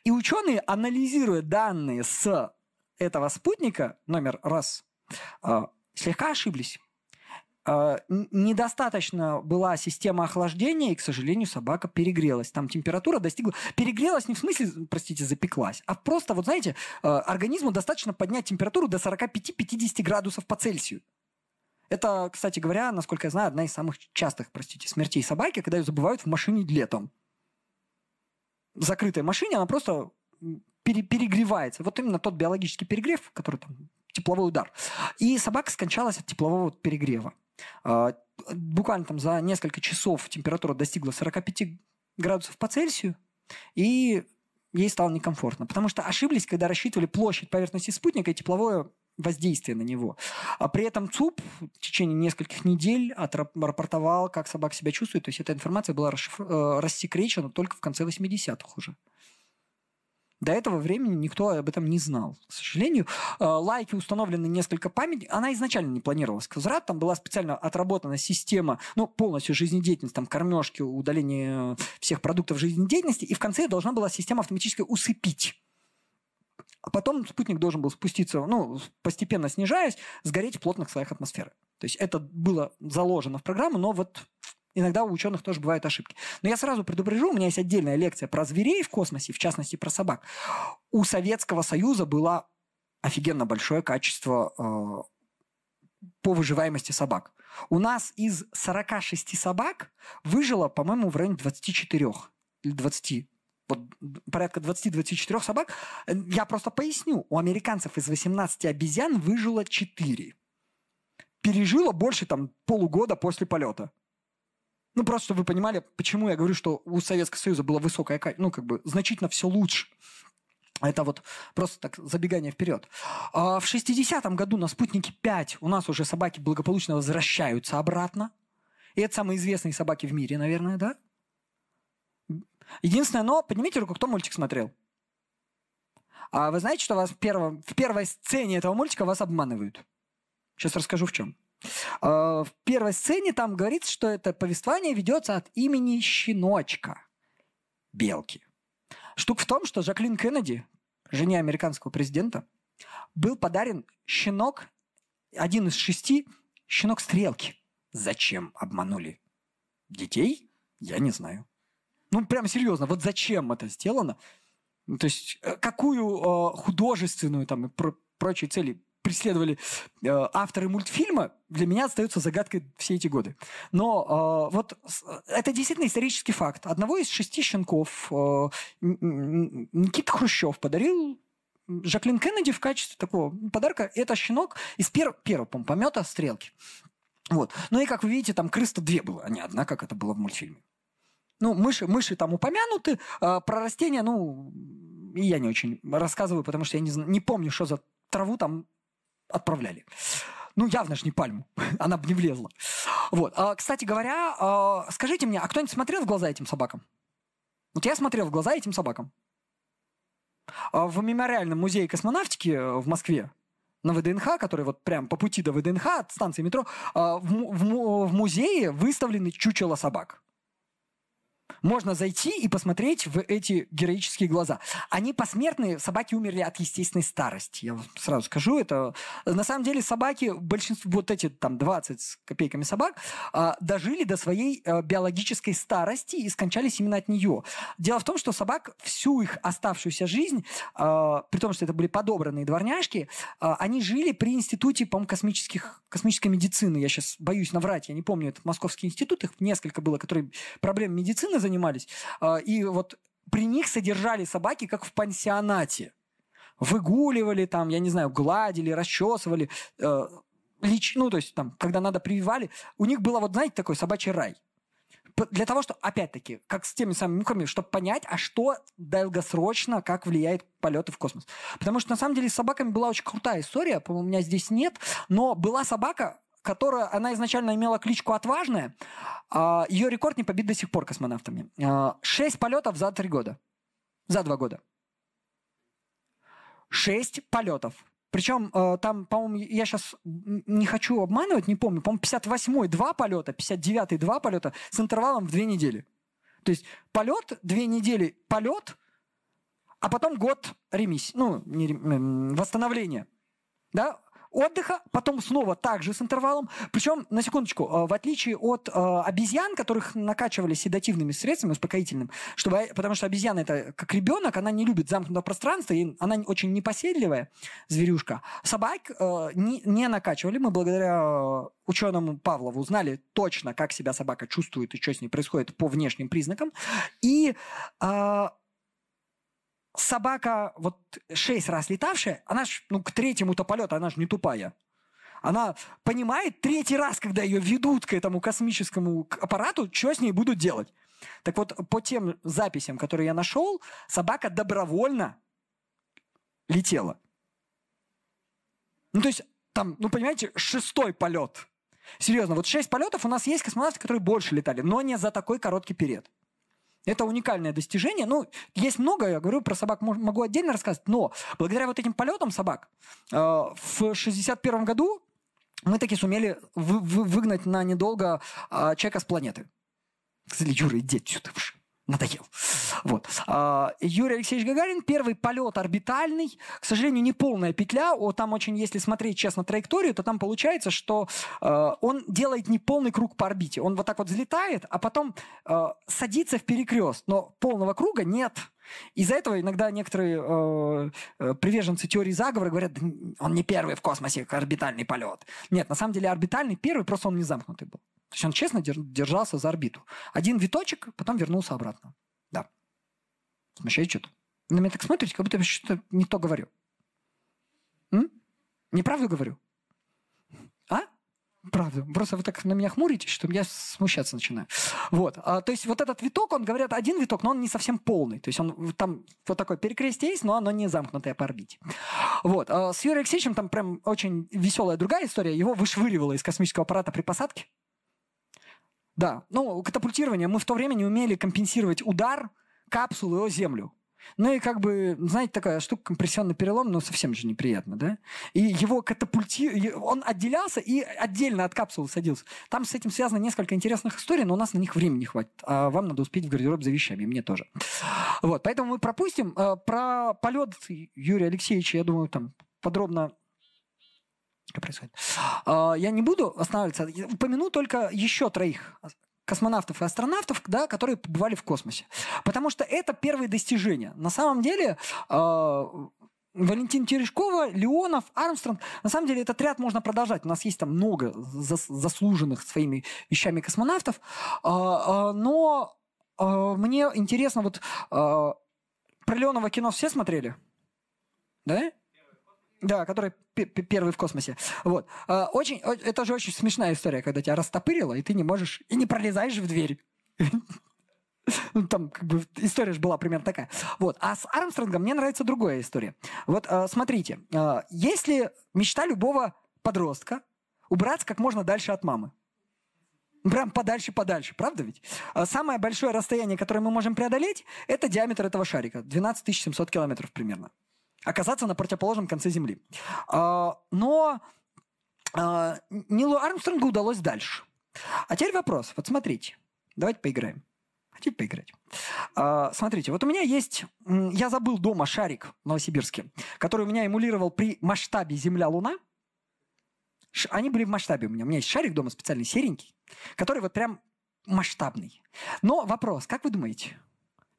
И ученые, анализируя данные с этого спутника, номер раз, э, слегка ошиблись. А, недостаточно была система охлаждения, и, к сожалению, собака перегрелась. Там температура достигла... Перегрелась не в смысле, простите, запеклась, а просто, вот знаете, а, организму достаточно поднять температуру до 45-50 градусов по Цельсию. Это, кстати говоря, насколько я знаю, одна из самых частых, простите, смертей собаки, когда ее забывают в машине летом. В закрытой машине она просто пере перегревается. Вот именно тот биологический перегрев, который там тепловой удар. И собака скончалась от теплового перегрева. А, буквально там за несколько часов температура достигла 45 градусов по Цельсию, и ей стало некомфортно. Потому что ошиблись, когда рассчитывали площадь поверхности спутника и тепловое воздействие на него. А при этом ЦУП в течение нескольких недель отрапортовал, как собака себя чувствует. То есть эта информация была расшифр... Э, рассекречена только в конце 80-х уже. До этого времени никто об этом не знал. К сожалению, э, лайки установлены несколько памятников. Она изначально не планировалась. к возврату. Там была специально отработана система, ну, полностью жизнедеятельности, там, кормежки, удаление всех продуктов жизнедеятельности. И в конце должна была система автоматически усыпить. А потом спутник должен был спуститься, ну, постепенно снижаясь, сгореть в плотных слоях атмосферы. То есть это было заложено в программу, но вот иногда у ученых тоже бывают ошибки. Но я сразу предупрежу, у меня есть отдельная лекция про зверей в космосе, в частности про собак. У Советского Союза было офигенно большое качество э, по выживаемости собак. У нас из 46 собак выжило, по-моему, в районе 24 или 20 вот порядка 20-24 собак. Я просто поясню. У американцев из 18 обезьян выжило 4. Пережило больше там полугода после полета. Ну, просто, чтобы вы понимали, почему я говорю, что у Советского Союза было высокое, ну, как бы, значительно все лучше. Это вот просто так забегание вперед. А в 60-м году на «Спутнике 5» у нас уже собаки благополучно возвращаются обратно. И это самые известные собаки в мире, наверное, да? Единственное, но поднимите руку, кто мультик смотрел. А вы знаете, что вас в, первом, в первой сцене этого мультика вас обманывают? Сейчас расскажу в чем. А, в первой сцене там говорится, что это повествование ведется от имени щеночка белки. Штука в том, что Жаклин Кеннеди, жене американского президента, был подарен щенок, один из шести, щенок стрелки. Зачем обманули детей? Я не знаю. Ну, прям серьезно, вот зачем это сделано? Ну, то есть, э, какую э, художественную там и про прочие цели преследовали э, авторы мультфильма, для меня остается загадкой все эти годы. Но э, вот э, это действительно исторический факт. Одного из шести щенков э, Никита Хрущев подарил Жаклин Кеннеди в качестве такого подарка. Это щенок из пер первого помета «Стрелки». Вот. Ну и, как вы видите, там крыс-то две было, а не одна, как это было в мультфильме. Ну, мыши, мыши там упомянуты, а про растения, ну, я не очень рассказываю, потому что я не, не помню, что за траву там отправляли. Ну, явно же не пальму. Она бы не влезла. Вот. А, кстати говоря, а, скажите мне, а кто-нибудь смотрел в глаза этим собакам? Вот я смотрел в глаза этим собакам. А, в мемориальном музее космонавтики э, в Москве на ВДНХ, который вот прям по пути до ВДНХ от станции метро, а, в, в, в музее выставлены чучело собак. Можно зайти и посмотреть в эти героические глаза. Они посмертные, собаки умерли от естественной старости. Я вам сразу скажу, это на самом деле собаки, большинство, вот эти там 20 с копейками собак, а, дожили до своей а, биологической старости и скончались именно от нее. Дело в том, что собак всю их оставшуюся жизнь, а, при том, что это были подобранные дворняжки, они жили при институте, по-моему, космических, космической медицины. Я сейчас боюсь наврать, я не помню, это Московский институт, их несколько было, которые проблем медицины занимались. А, и вот при них содержали собаки, как в пансионате. Выгуливали там, я не знаю, гладили, расчесывали. Э, лич, ну, то есть там, когда надо, прививали. У них было, вот знаете, такой собачий рай. Для того, что, опять-таки, как с теми самыми мухами, чтобы понять, а что долгосрочно, как влияет полеты в космос. Потому что, на самом деле, с собаками была очень крутая история, по-моему, у меня здесь нет, но была собака, которая, она изначально имела кличку «Отважная». А, ее рекорд не побит до сих пор космонавтами. А, шесть полетов за три года. За два года. Шесть полетов. Причем э, там, по-моему, я сейчас не хочу обманывать, не помню, по-моему, 58-й два полета, 59-й два полета с интервалом в две недели. То есть полет, две недели полет, а потом год ремиссии, ну, не, восстановления. Да? Отдыха, потом снова также с интервалом. Причем, на секундочку, э, в отличие от э, обезьян, которых накачивали седативными средствами, успокоительным, чтобы, потому что обезьяна это как ребенок, она не любит замкнутого пространства, и она очень непоседливая зверюшка. Собак э, не, не накачивали. Мы благодаря ученому Павлову узнали точно, как себя собака чувствует и что с ней происходит по внешним признакам. И э, собака, вот шесть раз летавшая, она ж, ну, к третьему-то полету, она же не тупая. Она понимает третий раз, когда ее ведут к этому космическому аппарату, что с ней будут делать. Так вот, по тем записям, которые я нашел, собака добровольно летела. Ну, то есть, там, ну, понимаете, шестой полет. Серьезно, вот шесть полетов у нас есть космонавты, которые больше летали, но не за такой короткий период. Это уникальное достижение. Ну, есть много, я говорю, про собак могу отдельно рассказать, но благодаря вот этим полетам собак э, в 61 году мы таки сумели вы, вы, выгнать на недолго э, человека с планеты. Сказали, Юра, иди отсюда надоел. Вот. А, Юрий Алексеевич Гагарин, первый полет орбитальный, к сожалению, не полная петля, о, там очень, если смотреть честно траекторию, то там получается, что э, он делает не полный круг по орбите. Он вот так вот взлетает, а потом э, садится в перекрест, но полного круга нет. Из-за этого иногда некоторые э, приверженцы теории заговора говорят, он не первый в космосе, орбитальный полет. Нет, на самом деле орбитальный первый, просто он не замкнутый был. То есть он честно держался за орбиту. Один виточек, потом вернулся обратно. Да. Смущает что-то? На меня так смотрите, как будто я что-то не то говорю. М? Неправду говорю? А? Правда. Просто вы так на меня хмуритесь, что я смущаться начинаю. Вот. А, то есть вот этот виток, он, говорят, один виток, но он не совсем полный. То есть он там вот такое перекрестие есть, но оно не замкнутое по орбите. Вот. А с Юрием Алексеевичем там прям очень веселая другая история. Его вышвыривало из космического аппарата при посадке. Да. Ну, катапультирование. Мы в то время не умели компенсировать удар капсулы о Землю. Ну и как бы, знаете, такая штука, компрессионный перелом, ну совсем же неприятно, да? И его катапульти... Он отделялся и отдельно от капсулы садился. Там с этим связано несколько интересных историй, но у нас на них времени хватит. А вам надо успеть в гардероб за вещами, мне тоже. Вот, поэтому мы пропустим. Э, про полет Юрия Алексеевича, я думаю, там подробно происходит. А, я не буду останавливаться. Упомяну только еще троих космонавтов и астронавтов, да, которые побывали в космосе. Потому что это первые достижения. На самом деле э, Валентин Терешкова, Леонов, Армстронг. На самом деле этот ряд можно продолжать. У нас есть там много зас заслуженных своими вещами космонавтов. Э, но мне интересно, вот про Леонова кино все смотрели? Да? Да, который первый в космосе. Вот. А, очень, это же очень смешная история, когда тебя растопырило, и ты не можешь, и не пролезаешь в дверь. Ну, там как бы история же была примерно такая. Вот. А с Армстронгом мне нравится другая история. Вот а, смотрите, а, если мечта любого подростка убраться как можно дальше от мамы, Прям подальше-подальше, правда ведь? Самое большое расстояние, которое мы можем преодолеть, это диаметр этого шарика. 12 700 километров примерно оказаться на противоположном конце Земли. А, но а, Нилу Армстронгу удалось дальше. А теперь вопрос. Вот смотрите. Давайте поиграем. Хотите поиграть? А, смотрите, вот у меня есть... Я забыл дома шарик в Новосибирске, который у меня эмулировал при масштабе Земля-Луна. Они были в масштабе у меня. У меня есть шарик дома специальный, серенький, который вот прям масштабный. Но вопрос, как вы думаете,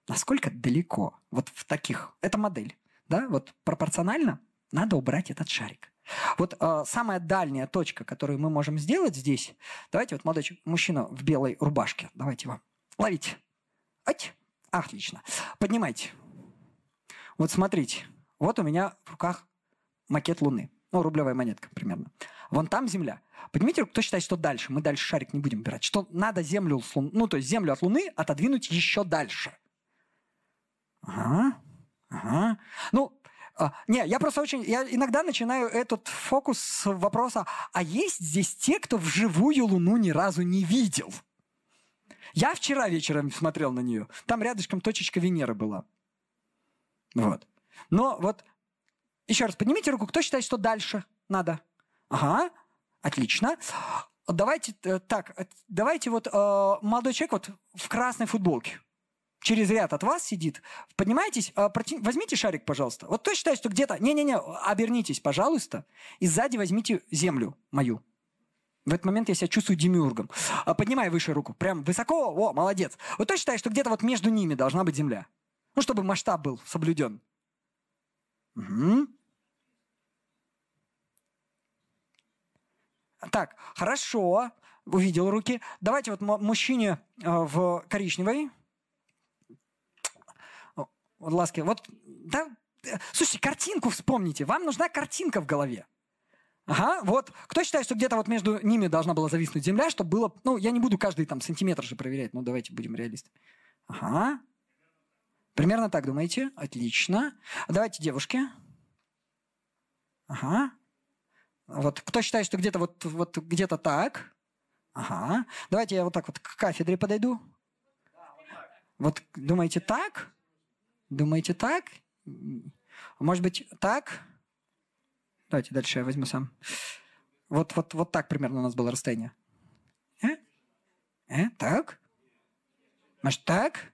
насколько далеко вот в таких... Это модель да, вот пропорционально надо убрать этот шарик. Вот э, самая дальняя точка, которую мы можем сделать здесь, давайте вот молодой мужчина в белой рубашке, давайте его ловите. Ать, отлично. Поднимайте. Вот смотрите, вот у меня в руках макет Луны. Ну, рублевая монетка примерно. Вон там Земля. Поднимите руку, кто считает, что дальше? Мы дальше шарик не будем убирать. Что надо Землю, ну, то есть Землю от Луны отодвинуть еще дальше. Ага. Ага. Ну, а, не, я просто очень... Я иногда начинаю этот фокус вопроса, а есть здесь те, кто вживую Луну ни разу не видел? Я вчера вечером смотрел на нее. Там рядышком точечка Венеры была. Вот. Но вот, еще раз, поднимите руку, кто считает, что дальше надо? Ага, отлично. Давайте э, так, э, давайте вот э, молодой человек вот в красной футболке через ряд от вас сидит, поднимайтесь, а, возьмите шарик, пожалуйста. Вот кто считает, что где-то... Не-не-не, обернитесь, пожалуйста, и сзади возьмите землю мою. В этот момент я себя чувствую демиургом. А, поднимай выше руку. Прям высоко. О, молодец. Вот кто считает, что где-то вот между ними должна быть земля? Ну, чтобы масштаб был соблюден. Угу. Так, хорошо. Увидел руки. Давайте вот мужчине э, в коричневой вот ласки. Вот, да, слушайте, картинку вспомните. Вам нужна картинка в голове. Ага, вот. Кто считает, что где-то вот между ними должна была зависнуть земля, чтобы было... Ну, я не буду каждый там сантиметр же проверять, ну, давайте будем реалисты. Ага. Примерно так думаете? Отлично. Давайте девушки. Ага. Вот кто считает, что где-то вот, вот где-то так? Ага. Давайте я вот так вот к кафедре подойду. Вот думаете так? Думаете так? Может быть, так? Давайте дальше я возьму сам. Вот, вот, вот так примерно у нас было расстояние. Э? Э? Так? Может, так?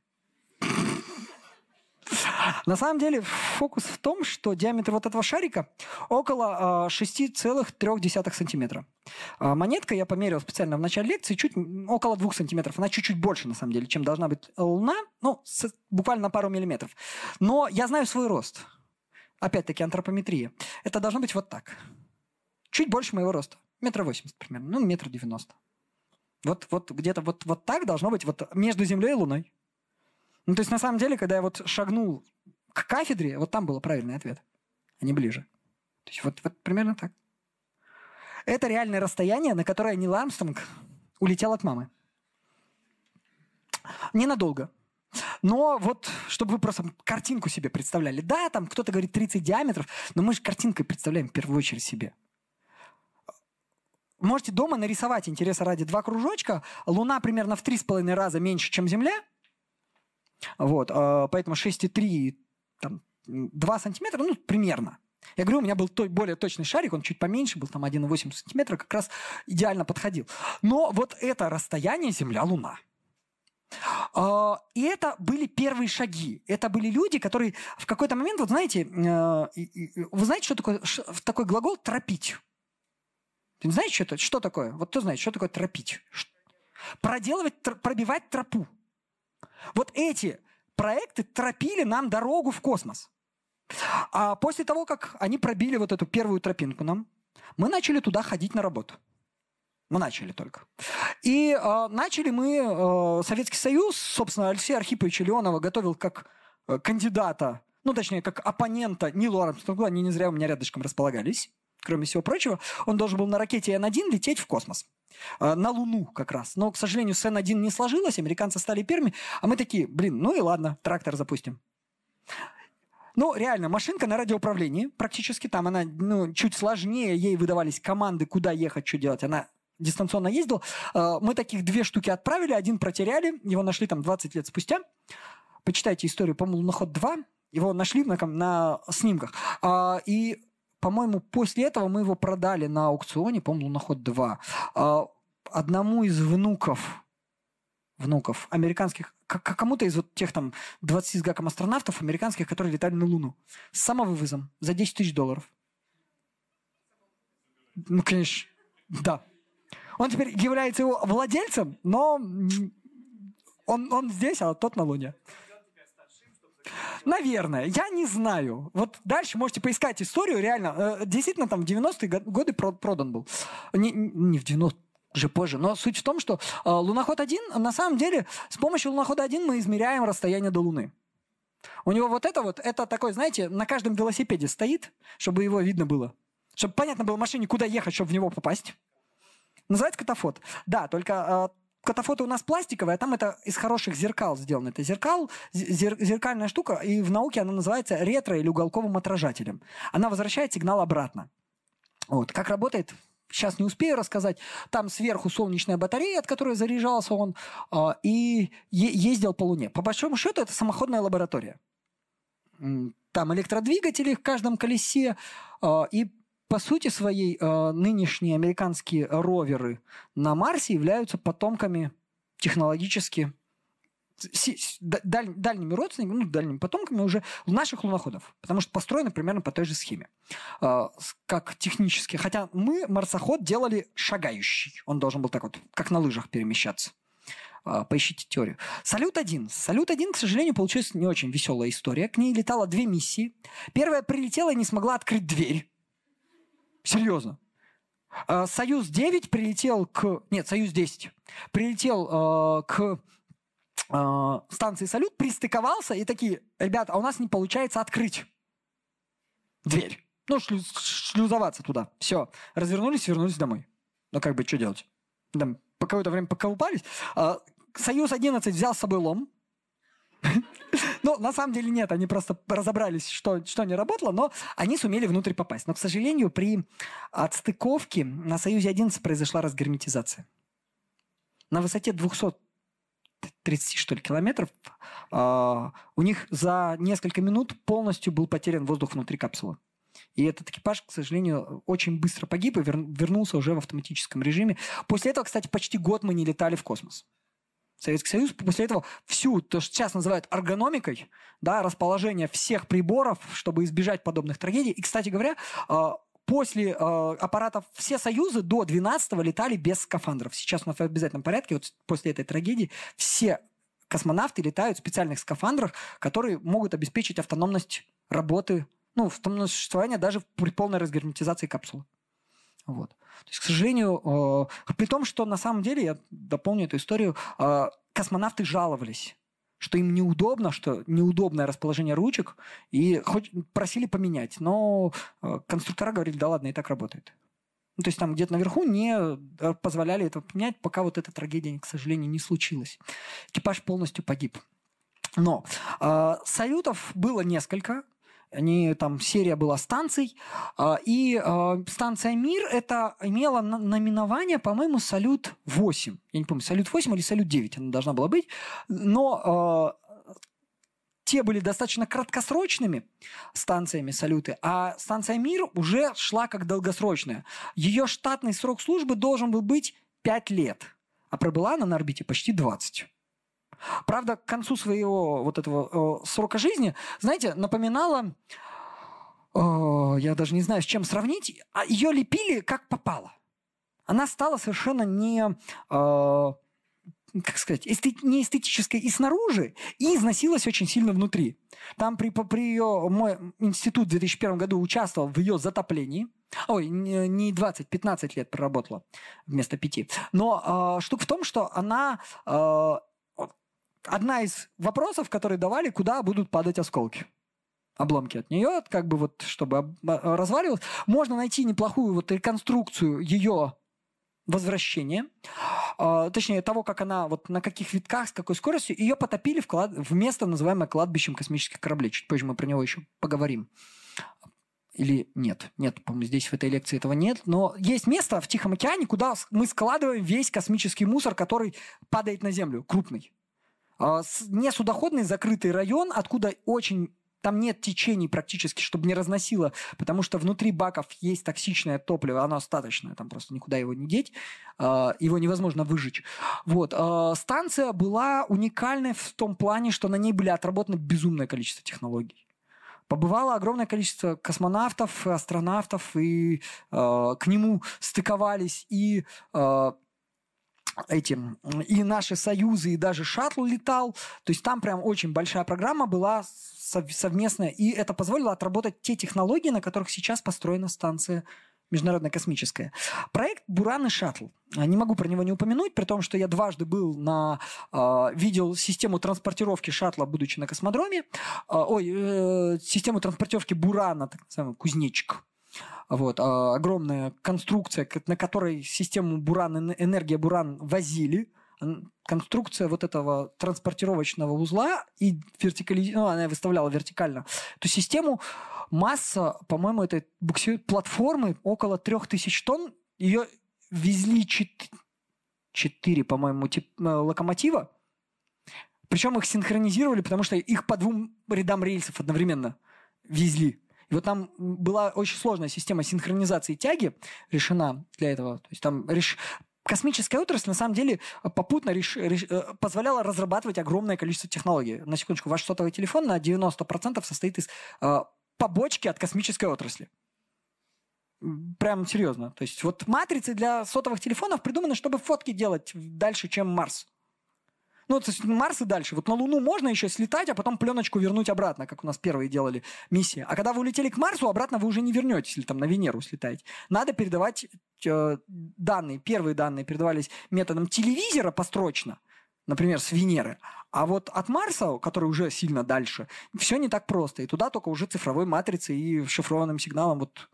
На самом деле фокус в том, что диаметр вот этого шарика около 6,3 сантиметра. А, монетка я померил специально в начале лекции, чуть около 2 сантиметров. Она чуть-чуть больше, на самом деле, чем должна быть Луна. Ну, с, буквально на пару миллиметров. Но я знаю свой рост. Опять-таки антропометрия. Это должно быть вот так. Чуть больше моего роста. Метр восемьдесят примерно. Ну, метр девяносто. Вот, вот где-то вот, вот так должно быть вот между Землей и Луной. Ну, то есть, на самом деле, когда я вот шагнул к кафедре, вот там был правильный ответ, а не ближе. То есть, вот, вот примерно так. Это реальное расстояние, на которое Нил Армстронг улетел от мамы. Ненадолго. Но вот, чтобы вы просто картинку себе представляли. Да, там кто-то говорит 30 диаметров, но мы же картинкой представляем в первую очередь себе. Можете дома нарисовать, интереса ради, два кружочка. Луна примерно в 3,5 раза меньше, чем Земля. Вот, а, поэтому 6,3, там, 2 сантиметра, ну, примерно. Я говорю, у меня был той, более точный шарик, он чуть поменьше был, там 1,8 сантиметра, как раз идеально подходил. Но вот это расстояние Земля-Луна. А, и это были первые шаги. Это были люди, которые в какой-то момент, вот знаете, э, вы знаете, что такое такой глагол «тропить»? Знаешь, что это? Что такое? Вот кто знает, что такое «тропить»? Проделывать, пробивать тропу. Вот эти проекты тропили нам дорогу в космос. А после того, как они пробили вот эту первую тропинку нам, мы начали туда ходить на работу. Мы начали только. И э, начали мы, э, Советский Союз, собственно, Алексей Архипович Леонова готовил как э, кандидата, ну, точнее, как оппонента Нилу Армстронгу, они не зря у меня рядышком располагались, кроме всего прочего. Он должен был на ракете Н-1 лететь в космос. Э, на Луну как раз. Но, к сожалению, с Н-1 не сложилось, американцы стали первыми, а мы такие, блин, ну и ладно, трактор запустим. Ну, реально, машинка на радиоуправлении, практически там она ну, чуть сложнее, ей выдавались команды, куда ехать, что делать. Она дистанционно ездил. Э, мы таких две штуки отправили, один протеряли, его нашли там 20 лет спустя. Почитайте историю, по-моему, «Луноход 2», его нашли на, на снимках. А, и, по-моему, после этого мы его продали на аукционе, по-моему, «Луноход 2», а, одному из внуков внуков американских, кому-то из вот тех там 20 с гаком астронавтов американских, которые летали на Луну. С самовывозом за 10 тысяч долларов. Ну, конечно, да. Он теперь является его владельцем, но он, он здесь, а тот на Луне. Наверное, я не знаю. Вот дальше можете поискать историю, реально. Э, действительно, там в 90-е годы продан был. Не, не в 90 уже позже. Но суть в том, что э, луноход-1, на самом деле, с помощью лунохода-1 мы измеряем расстояние до Луны. У него вот это вот, это такой, знаете, на каждом велосипеде стоит, чтобы его видно было. Чтобы понятно было машине, куда ехать, чтобы в него попасть. Называется катафот. Да, только катафоты у нас пластиковые, а там это из хороших зеркал сделано. Это зеркал, зер, зеркальная штука, и в науке она называется ретро- или уголковым отражателем. Она возвращает сигнал обратно. Вот. Как работает, сейчас не успею рассказать. Там сверху солнечная батарея, от которой заряжался он, э, и ездил по Луне. По большому счету, это самоходная лаборатория. Там электродвигатели в каждом колесе, э, и по сути своей э, нынешние американские роверы на Марсе являются потомками технологически даль, дальними родственниками, ну, дальними потомками уже наших луноходов, потому что построены примерно по той же схеме, э, как технически. Хотя мы марсоход делали шагающий, он должен был так вот, как на лыжах перемещаться. Э, поищите теорию. Салют-1. Салют-1, к сожалению, получилась не очень веселая история. К ней летало две миссии. Первая прилетела и не смогла открыть дверь. Серьезно. А, Союз-9 прилетел к... Нет, Союз-10. Прилетел э, к э, станции «Салют», пристыковался и такие, ребята, а у нас не получается открыть дверь. Ну, шлюз, шлюзоваться туда. Все. Развернулись, вернулись домой. Ну, как бы, что делать? Там по какое-то время поколупались. А, Союз-11 взял с собой лом. Ну, на самом деле нет, они просто разобрались, что, что не работало, но они сумели внутрь попасть. Но, к сожалению, при отстыковке на Союзе-11 произошла разгерметизация. На высоте 200 30, что ли, километров, э, у них за несколько минут полностью был потерян воздух внутри капсулы. И этот экипаж, к сожалению, очень быстро погиб и вер, вернулся уже в автоматическом режиме. После этого, кстати, почти год мы не летали в космос. Советский Союз после этого всю, то, что сейчас называют эргономикой, да, расположение всех приборов, чтобы избежать подобных трагедий. И, кстати говоря, а, после э, аппаратов все союзы до 12-го летали без скафандров. Сейчас у нас в обязательном порядке, вот после этой трагедии, все космонавты летают в специальных скафандрах, которые могут обеспечить автономность работы, ну, автономность существования даже при полной разгерметизации капсулы. Вот. То есть, к сожалению, э, при том, что на самом деле, я дополню эту историю, э, космонавты жаловались, что им неудобно, что неудобное расположение ручек, и хоть просили поменять, но э, конструктора говорили, да ладно, и так работает. Ну, то есть там где-то наверху не э, позволяли этого принять, пока вот эта трагедия, к сожалению, не случилась. Экипаж полностью погиб. Но э, салютов было несколько. Они, там серия была станций. Э, и э, станция «Мир» это имела наименование, по-моему, «Салют-8». Я не помню, «Салют-8» или «Салют-9» она должна была быть. Но те были достаточно краткосрочными станциями салюты, а станция «Мир» уже шла как долгосрочная. Ее штатный срок службы должен был быть 5 лет, а пробыла она на орбите почти 20. Правда, к концу своего вот этого э, срока жизни, знаете, напоминала, э, я даже не знаю, с чем сравнить, а ее лепили как попало. Она стала совершенно не э, как сказать, эстет, не эстетической и снаружи, и износилась очень сильно внутри. Там при, при ее, мой институт в 2001 году участвовал в ее затоплении. Ой, не 20, 15 лет проработала вместо пяти. Но э, штука в том, что она... Э, одна из вопросов, которые давали, куда будут падать осколки обломки от нее, как бы вот, чтобы разваливалось. Можно найти неплохую вот реконструкцию ее возвращения, э, точнее того, как она, вот на каких витках, с какой скоростью, ее потопили в, клад... в место, называемое кладбищем космических кораблей. Чуть позже мы про него еще поговорим. Или нет? Нет, по-моему, здесь в этой лекции этого нет. Но есть место в Тихом океане, куда мы складываем весь космический мусор, который падает на Землю, крупный. Э, не судоходный закрытый район, откуда очень там нет течений практически, чтобы не разносило, потому что внутри баков есть токсичное топливо, оно остаточное, там просто никуда его не деть, а, его невозможно выжечь. Вот. А, станция была уникальной в том плане, что на ней были отработаны безумное количество технологий. Побывало огромное количество космонавтов, астронавтов, и э, к нему стыковались и э, этим и наши союзы, и даже шаттл летал. То есть там прям очень большая программа была совместная, и это позволило отработать те технологии, на которых сейчас построена станция международная космическая. Проект «Буран и шаттл». Не могу про него не упомянуть, при том, что я дважды был на... Э, видел систему транспортировки шаттла, будучи на космодроме. Э, ой, э, систему транспортировки «Бурана», так называемый кузнечик. Вот, э, огромная конструкция, на которой систему «Буран», энергия «Буран» возили – конструкция вот этого транспортировочного узла и вертикали... ну, она выставляла вертикально эту систему, масса, по-моему, этой буксир... платформы около 3000 тонн, ее везли 4, 4 по-моему, тип... Э, локомотива, причем их синхронизировали, потому что их по двум рядам рельсов одновременно везли. Вот там была очень сложная система синхронизации тяги решена для этого. То есть там реш космическая отрасль на самом деле попутно реш, реш, э, позволяла разрабатывать огромное количество технологий. На секундочку, ваш сотовый телефон на 90% состоит из э, побочки от космической отрасли. Прям серьезно. То есть вот матрицы для сотовых телефонов придуманы, чтобы фотки делать дальше, чем Марс. Ну, то есть Марс и дальше. Вот на Луну можно еще слетать, а потом пленочку вернуть обратно, как у нас первые делали миссии. А когда вы улетели к Марсу, обратно вы уже не вернетесь, или там на Венеру слетаете. Надо передавать э, данные, первые данные передавались методом телевизора построчно, например, с Венеры. А вот от Марса, который уже сильно дальше, все не так просто. И туда только уже цифровой матрицей и шифрованным сигналом вот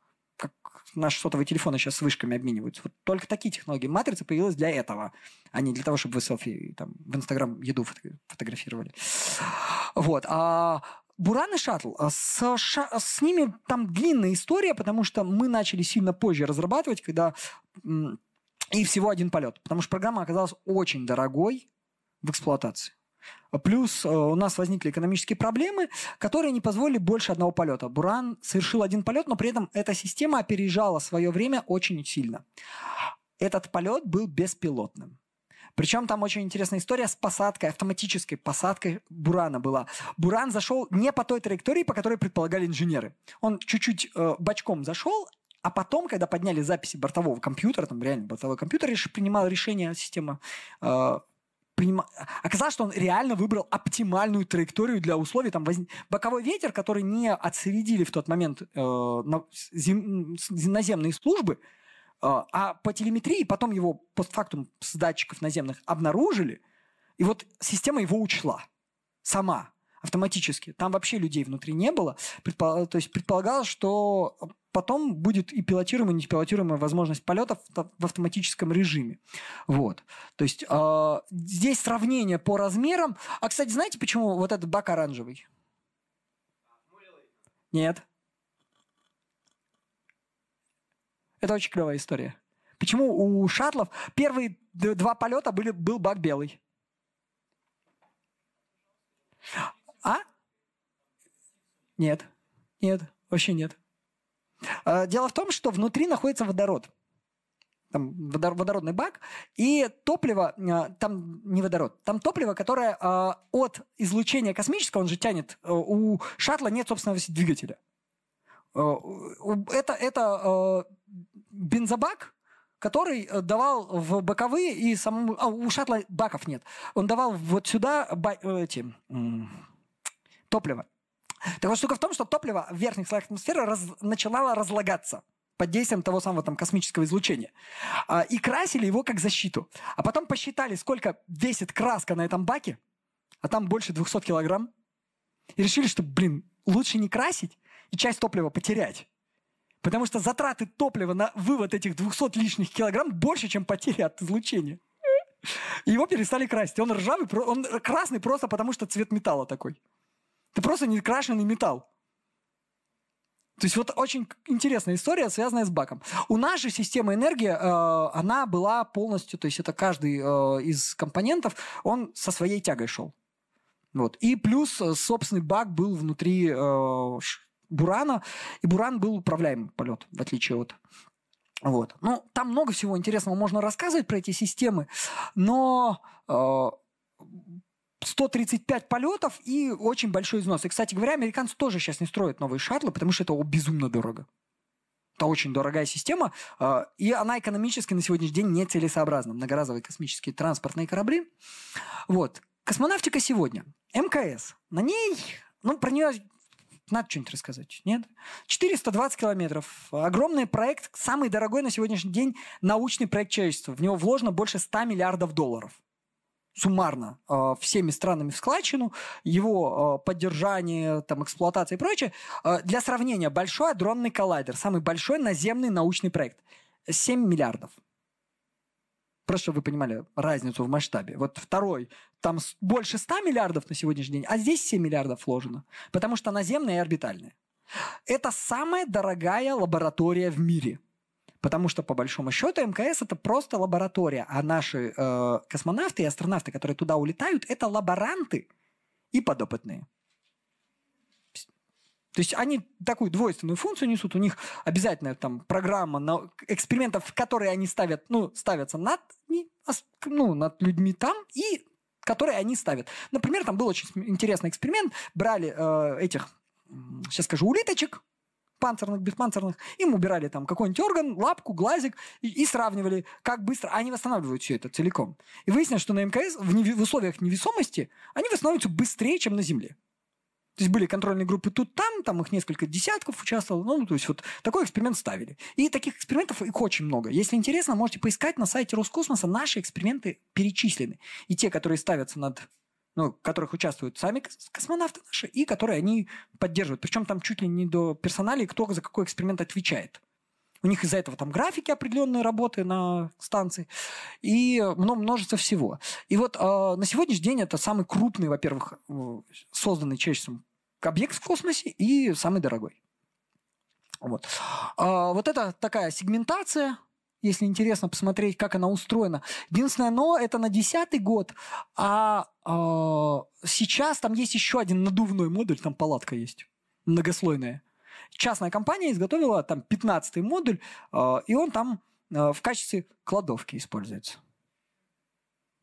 наши сотовые телефоны сейчас с вышками обмениваются. Вот только такие технологии. Матрица появилась для этого, а не для того, чтобы вы селфи там, в Инстаграм еду фотографировали. Вот. А Буран и Шаттл, а с, с ними там длинная история, потому что мы начали сильно позже разрабатывать, когда и всего один полет, потому что программа оказалась очень дорогой в эксплуатации. Плюс э, у нас возникли экономические проблемы, которые не позволили больше одного полета. Буран совершил один полет, но при этом эта система опережала свое время очень сильно. Этот полет был беспилотным. Причем там очень интересная история с посадкой, автоматической посадкой Бурана была. Буран зашел не по той траектории, по которой предполагали инженеры. Он чуть-чуть э, бочком зашел, а потом, когда подняли записи бортового компьютера, там реально бортовой компьютер принимал решение система э, приним... оказалось, что он реально выбрал оптимальную траекторию для условий. Там воз... Боковой ветер, который не отследили в тот момент э, на... зем... наземные службы, э, а по телеметрии потом его постфактум с датчиков наземных обнаружили, и вот система его учла сама. Автоматически. Там вообще людей внутри не было. Предпол... То есть предполагалось, что потом будет и пилотируемая, и непилотируемая возможность полетов в автоматическом режиме. Вот. То есть э, здесь сравнение по размерам. А, кстати, знаете, почему вот этот бак оранжевый? Нет. Это очень клевая история. Почему у шаттлов первые два полета были, был бак белый? А? Нет. Нет, вообще нет. А, дело в том, что внутри находится водород. Там водородный бак, и топливо, а, там не водород, там топливо, которое а, от излучения космического, он же тянет, у шаттла нет собственного двигателя. Это, это бензобак, который который в боковые и самому... А, у шаттла баков нет. Он давал вот сюда ба... эти, топливо. Так вот, штука в том, что топливо в верхних слоях атмосферы раз, начинало разлагаться под действием того самого там космического излучения. А, и красили его как защиту. А потом посчитали, сколько весит краска на этом баке, а там больше 200 килограмм. И решили, что, блин, лучше не красить и часть топлива потерять. Потому что затраты топлива на вывод этих 200 лишних килограмм больше, чем потери от излучения. Его перестали красить. Он ржавый, он красный просто потому, что цвет металла такой. Это просто некрашенный металл. То есть вот очень интересная история, связанная с баком. У нас же система энергии, э, она была полностью, то есть это каждый э, из компонентов, он со своей тягой шел. Вот. И плюс э, собственный бак был внутри Бурана, и Буран был управляемый полет, в отличие от вот. Ну, там много всего интересного можно рассказывать про эти системы, но 135 полетов и очень большой износ. И, кстати говоря, американцы тоже сейчас не строят новые шаттлы, потому что это безумно дорого. Это очень дорогая система, а, и она экономически на сегодняшний день нецелесообразна. Многоразовые космические транспортные корабли. Вот. Космонавтика сегодня. МКС. На ней, ну, про нее надо что-нибудь рассказать, нет? 420 километров. Огромный проект, самый дорогой на сегодняшний день научный проект человечества. В него вложено больше 100 миллиардов долларов суммарно э, всеми странами в складчину, его э, поддержание, там, эксплуатация и прочее. Э, для сравнения, большой адронный коллайдер, самый большой наземный научный проект, 7 миллиардов. Просто чтобы вы понимали разницу в масштабе. Вот второй, там больше 100 миллиардов на сегодняшний день, а здесь 7 миллиардов вложено, потому что наземная и орбитальная. Это самая дорогая лаборатория в мире – Потому что, по большому счету, МКС это просто лаборатория, а наши э, космонавты и астронавты, которые туда улетают, это лаборанты и подопытные. То есть они такую двойственную функцию несут, у них обязательно там программа на экспериментов, которые они ставят, ну, ставятся над, ну, над людьми там и которые они ставят. Например, там был очень интересный эксперимент, брали э, этих, сейчас скажу, улиточек, панцирных, беспанцирных, им убирали там какой-нибудь орган, лапку, глазик и, и сравнивали, как быстро они восстанавливают все это целиком. И выяснилось, что на МКС в, неви- в условиях невесомости они восстанавливаются быстрее, чем на Земле. То есть были контрольные группы тут, там, там их несколько десятков участвовало. Ну, то есть вот такой эксперимент ставили. И таких экспериментов их очень много. Если интересно, можете поискать на сайте Роскосмоса. Наши эксперименты перечислены. И те, которые ставятся над ну, в которых участвуют сами космонавты наши, и которые они поддерживают. Причем там чуть ли не до персонали, кто за какой эксперимент отвечает. У них из-за этого там графики определенные работы на станции и множество всего. И вот э, на сегодняшний день это самый крупный, во-первых, э, созданный человечеством объект в космосе и самый дорогой. Вот. А, вот это такая сегментация если интересно посмотреть, как она устроена. Единственное, но это на десятый год, а, а сейчас там есть еще один надувной модуль, там палатка есть, многослойная. Частная компания изготовила там 15-й модуль, а, и он там а, в качестве кладовки используется.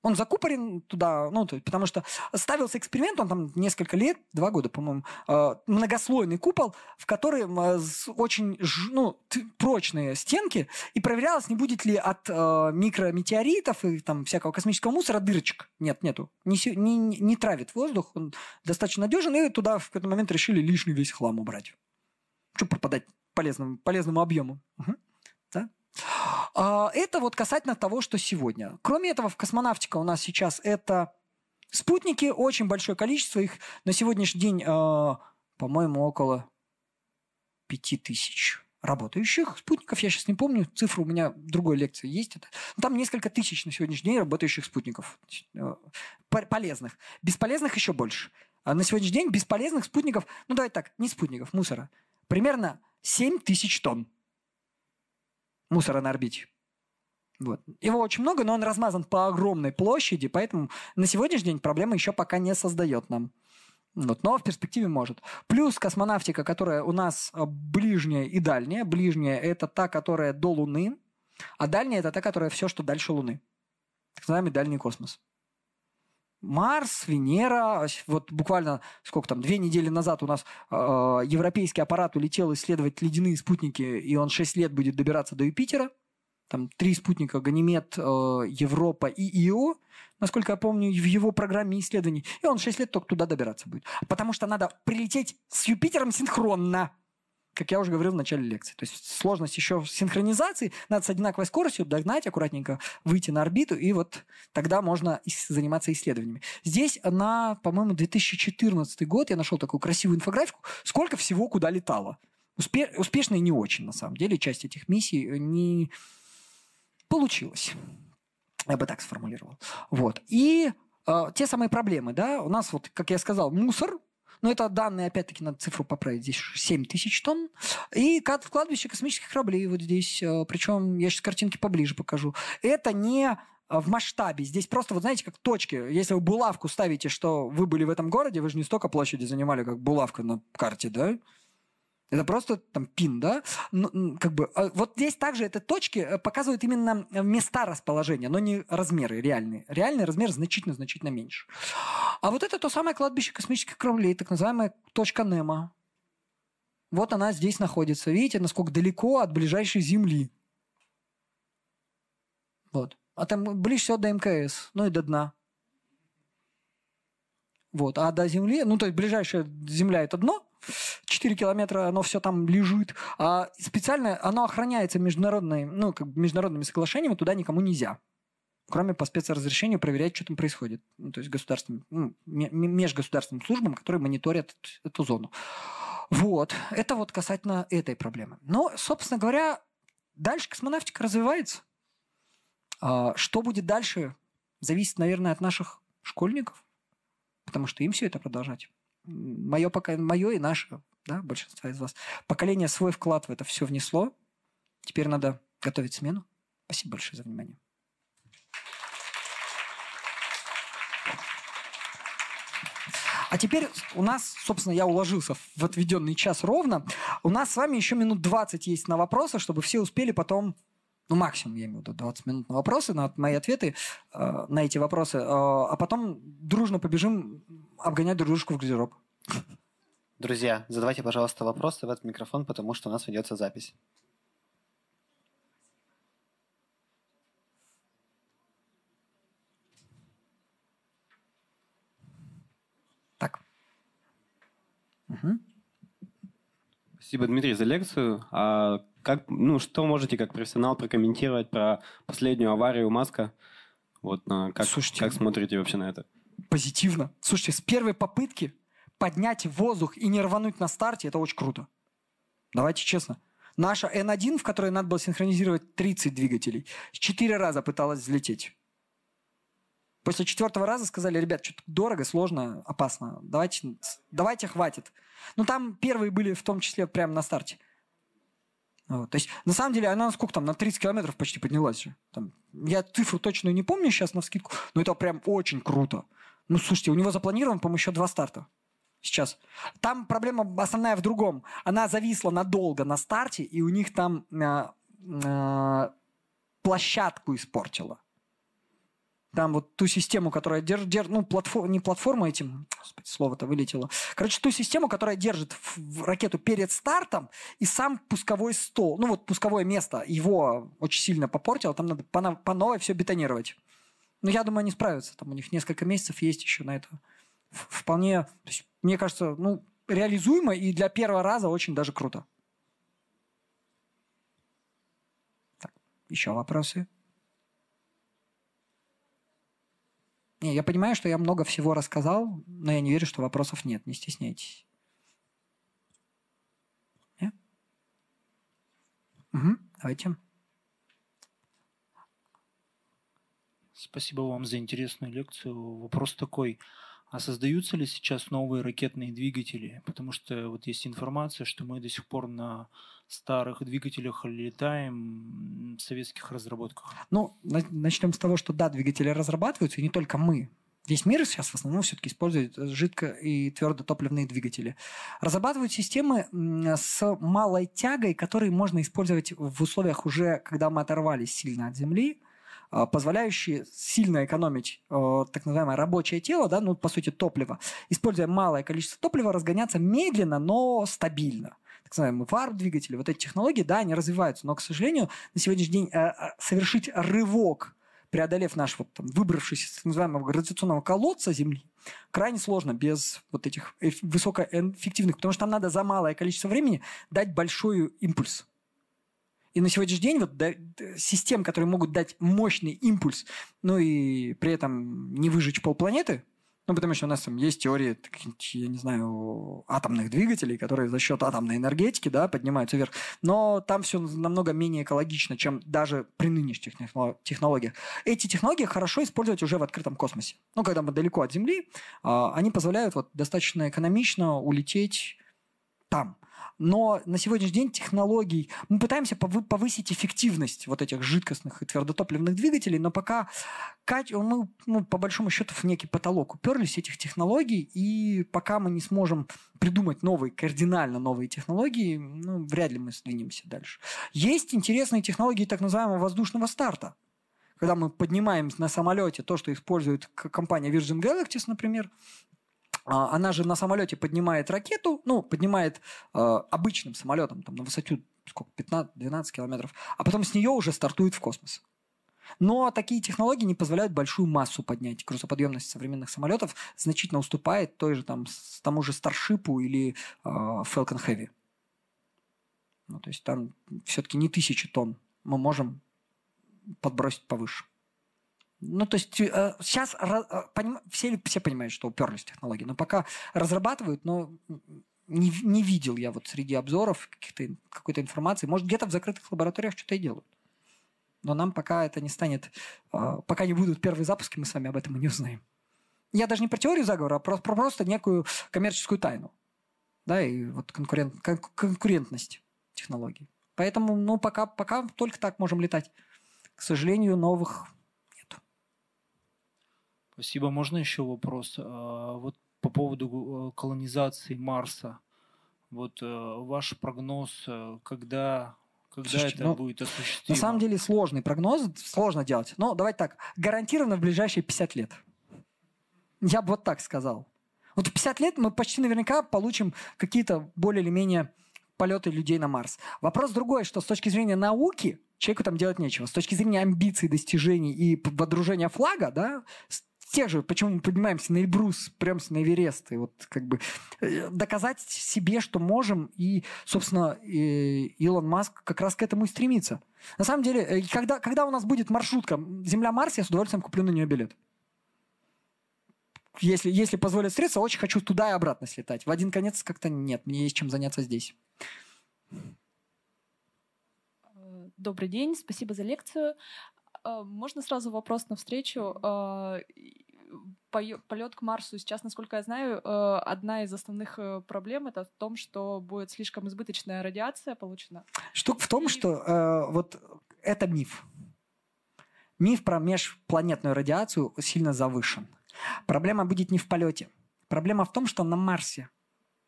Он закупорен туда, ну, то, потому что ставился эксперимент, он там несколько лет, два года, по-моему, э, многослойный купол, в который э, очень ну, прочные стенки, и проверялось, не будет ли от э, микрометеоритов и там всякого космического мусора дырочек. Нет, нету. Не, не, не травит воздух, он достаточно надежен, и туда в какой-то момент решили лишний весь хлам убрать. Чтобы пропадать полезному, полезному объему. Угу. А, это вот касательно того, что сегодня. Кроме этого, в космонавтика у нас сейчас это Спутники, очень большое количество их. На сегодняшний день, э, по-моему, около 5000 работающих спутников. Я сейчас не помню, цифру у меня другой лекции есть. Это. Ну, там несколько тысяч на сегодняшний день работающих спутников. Э, полезных. Бесполезных еще больше. А на сегодняшний день бесполезных спутников, ну давайте так, не спутников, мусора. Примерно 7 тысяч тонн мусора на орбите. Вот. Его очень много, но он размазан по огромной площади, поэтому на сегодняшний день проблема еще пока не создает нам. Вот, но в перспективе может. Плюс космонавтика, которая у нас а, ближняя и дальняя. Ближняя – это та, которая до Луны, а дальняя – это та, которая все, что дальше Луны. Так называемый дальний космос. Марс, Венера, вот буквально сколько там, две недели назад у нас э, европейский аппарат улетел исследовать ледяные спутники, и он 6 лет будет добираться до Юпитера – там три спутника Ганимед, э, Европа и Ио, насколько я помню, в его программе исследований. И он 6 лет только туда добираться будет. Потому что надо прилететь с Юпитером синхронно. Как я уже говорил в начале лекции. То есть сложность еще в синхронизации. Надо с одинаковой скоростью догнать, аккуратненько выйти на орбиту, и вот тогда можно заниматься исследованиями. Здесь на, по-моему, 2014 год я нашел такую красивую инфографику, сколько всего куда летало. Успе- успешно и не очень, на самом деле. Часть этих миссий не Получилось. Я бы так сформулировал. Вот. И э, те самые проблемы, да, у нас вот, как я сказал, мусор, но это данные, опять-таки, надо цифру поправить. Здесь 7 тысяч тонн. И кладбище космических кораблей вот здесь. Э, Причем я сейчас картинки поближе покажу. Это не э, в масштабе. Здесь просто, вот знаете, как точки. Если вы булавку ставите, что вы были в этом городе, вы же не столько площади занимали, как булавка на карте, да? Это просто там пин, да? Ну, как бы, а вот здесь также эти точки э, показывают именно э, места расположения, но не размеры реальные. Реальный размер значительно-значительно меньше. А вот это то самое кладбище космических кораблей, так называемая точка Немо. Вот она здесь находится. Видите, насколько далеко от ближайшей Земли. Вот. А там ближе всего до МКС, ну и до дна. Вот. А до Земли, ну то есть ближайшая Земля это дно, 4 километра оно все там лежит. А специально оно охраняется международной, ну, как международными соглашениями, туда никому нельзя. Кроме по спецразрешению проверять, что там происходит. Ну, то есть государственным, ну, межгосударственным службам, которые мониторят эту зону. Вот. Это вот касательно этой проблемы. Но, собственно говоря, дальше космонавтика развивается. А что будет дальше, зависит, наверное, от наших школьников, потому что им все это продолжать мое, пока, мое и наше, да, большинство из вас, поколение свой вклад в это все внесло. Теперь надо готовить смену. Спасибо большое за внимание. А теперь у нас, собственно, я уложился в отведенный час ровно. У нас с вами еще минут 20 есть на вопросы, чтобы все успели потом, ну, максимум, я имею в виду, 20 минут на вопросы, на мои ответы э, на эти вопросы. Э, а потом дружно побежим обгонять друг дружку в гардероб. Друзья, задавайте, пожалуйста, вопросы в этот микрофон, потому что у нас ведется запись. Так. Угу. Спасибо, Дмитрий, за лекцию. А как, ну, что можете как профессионал прокомментировать про последнюю аварию Маска? Вот, как, Слушайте, как смотрите вообще на это? Позитивно. Слушайте, с первой попытки поднять воздух и не рвануть на старте, это очень круто. Давайте честно. Наша N1, в которой надо было синхронизировать 30 двигателей, четыре раза пыталась взлететь. После четвертого раза сказали, ребят, что-то дорого, сложно, опасно. Давайте, давайте хватит. Ну, там первые были в том числе прямо на старте. Вот. То есть, на самом деле, она сколько там, на 30 километров почти поднялась. Там, я цифру точную не помню сейчас на скидку, но это прям очень круто. Ну, слушайте, у него запланировано, по-моему, еще два старта сейчас. Там проблема основная в другом. Она зависла надолго на старте, и у них там э, э, площадку испортила. Там вот ту систему, которая держит, держ, ну, платформ, не платформа этим, господи, слово-то вылетело. Короче, ту систему, которая держит в, в ракету перед стартом, и сам пусковой стол, ну вот пусковое место, его очень сильно попортило, там надо по, по новой все бетонировать. Но я думаю, они справятся. Там у них несколько месяцев есть еще на это. Вполне, то есть, мне кажется, ну, реализуемо и для первого раза очень даже круто. Так, еще вопросы? Не, я понимаю, что я много всего рассказал, но я не верю, что вопросов нет. Не стесняйтесь. Не? Угу, давайте. Спасибо вам за интересную лекцию. Вопрос такой. А создаются ли сейчас новые ракетные двигатели? Потому что вот есть информация, что мы до сих пор на старых двигателях летаем в советских разработках. Ну, начнем с того, что да, двигатели разрабатываются, и не только мы. Весь мир сейчас в основном все-таки использует жидко- и твердотопливные двигатели. Разрабатывают системы с малой тягой, которые можно использовать в условиях уже, когда мы оторвались сильно от Земли, позволяющие сильно экономить э, так называемое рабочее тело, да, ну, по сути, топливо, используя малое количество топлива, разгоняться медленно, но стабильно. Так называемые варп-двигатели, вот эти технологии, да, они развиваются, но, к сожалению, на сегодняшний день э, э, совершить рывок, преодолев наш, вот, там, выбравшись из так называемого гравитационного колодца Земли, крайне сложно без вот этих высокоэффективных, потому что там надо за малое количество времени дать большой импульс. И на сегодняшний день вот систем, которые могут дать мощный импульс, ну и при этом не выжечь полпланеты, ну, потому что у нас там есть теории, я не знаю, атомных двигателей, которые за счет атомной энергетики, да, поднимаются вверх. Но там все намного менее экологично, чем даже при нынешних технологиях. Эти технологии хорошо использовать уже в открытом космосе. Ну, когда мы далеко от Земли, а, они позволяют вот достаточно экономично улететь там. Но на сегодняшний день технологий... Мы пытаемся повысить эффективность вот этих жидкостных и твердотопливных двигателей, но пока мы, ну, по большому счету, в некий потолок уперлись этих технологий, и пока мы не сможем придумать новые, кардинально новые технологии, ну, вряд ли мы сдвинемся дальше. Есть интересные технологии так называемого воздушного старта. Когда мы поднимаем на самолете то, что использует компания Virgin Galactic, например, она же на самолете поднимает ракету, ну, поднимает э, обычным самолетом там, на высоту сколько, 15-12 километров, а потом с нее уже стартует в космос. Но такие технологии не позволяют большую массу поднять. Грузоподъемность современных самолетов значительно уступает той же, там, тому же Старшипу или э, Falcon Heavy. Ну, то есть там все-таки не тысячи тонн мы можем подбросить повыше. Ну, то есть э, сейчас э, поним, все, все понимают, что уперлись в технологии, но пока разрабатывают, но не, не видел я вот среди обзоров какой-то информации. Может, где-то в закрытых лабораториях что-то и делают. Но нам пока это не станет, э, пока не будут первые запуски, мы с вами об этом и не узнаем. Я даже не про теорию заговора, а про, про просто некую коммерческую тайну. Да, и вот конкурент, кон, конкурентность технологий. Поэтому, ну, пока, пока только так можем летать. К сожалению, новых Спасибо. Можно еще вопрос? А, вот по поводу э, колонизации Марса. Вот э, ваш прогноз, э, когда когда Слушайте, это ну, будет осуществимо? На самом деле сложный прогноз, сложно делать. Но давайте так, гарантированно в ближайшие 50 лет. Я бы вот так сказал. Вот в 50 лет мы почти наверняка получим какие-то более или менее полеты людей на Марс. Вопрос другой, что с точки зрения науки человеку там делать нечего. С точки зрения амбиций, достижений и водружения флага, да, тех же, почему мы поднимаемся на Эльбрус, прям на Эверест, и вот как бы э, доказать себе, что можем, и, собственно, и Илон Маск как раз к этому и стремится. На самом деле, э, когда, когда у нас будет маршрутка Земля-Марс, я с удовольствием куплю на нее билет. Если, если позволят средства, очень хочу туда и обратно слетать. В один конец как-то нет, мне есть чем заняться здесь. Добрый день, спасибо за лекцию. А, можно сразу вопрос на встречу? Полет к Марсу сейчас, насколько я знаю, а, одна из основных э, проблем это в том, что будет слишком избыточная радиация получена. Штука в том, И... что э, вот это миф. Миф про межпланетную радиацию сильно завышен. Проблема будет не в полете. Проблема в том, что на Марсе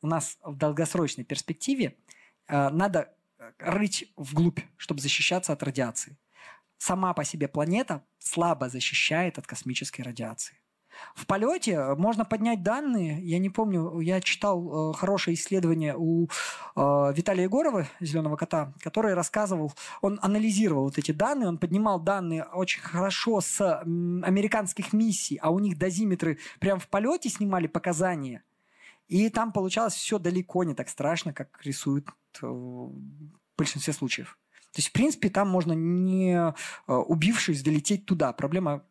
у нас в долгосрочной перспективе э, надо рыть вглубь, чтобы защищаться от радиации сама по себе планета слабо защищает от космической радиации. В полете э, можно поднять данные. Я не помню, я читал э, хорошее исследование у э, Виталия Егорова, «Зеленого кота», который рассказывал, он анализировал вот эти данные, он поднимал данные очень хорошо с американских миссий, а у них дозиметры прямо в полете снимали показания. И там получалось все далеко не так страшно, как рисуют э, в большинстве случаев. То есть, в принципе, там можно, не э, убившись, долететь туда. Проблема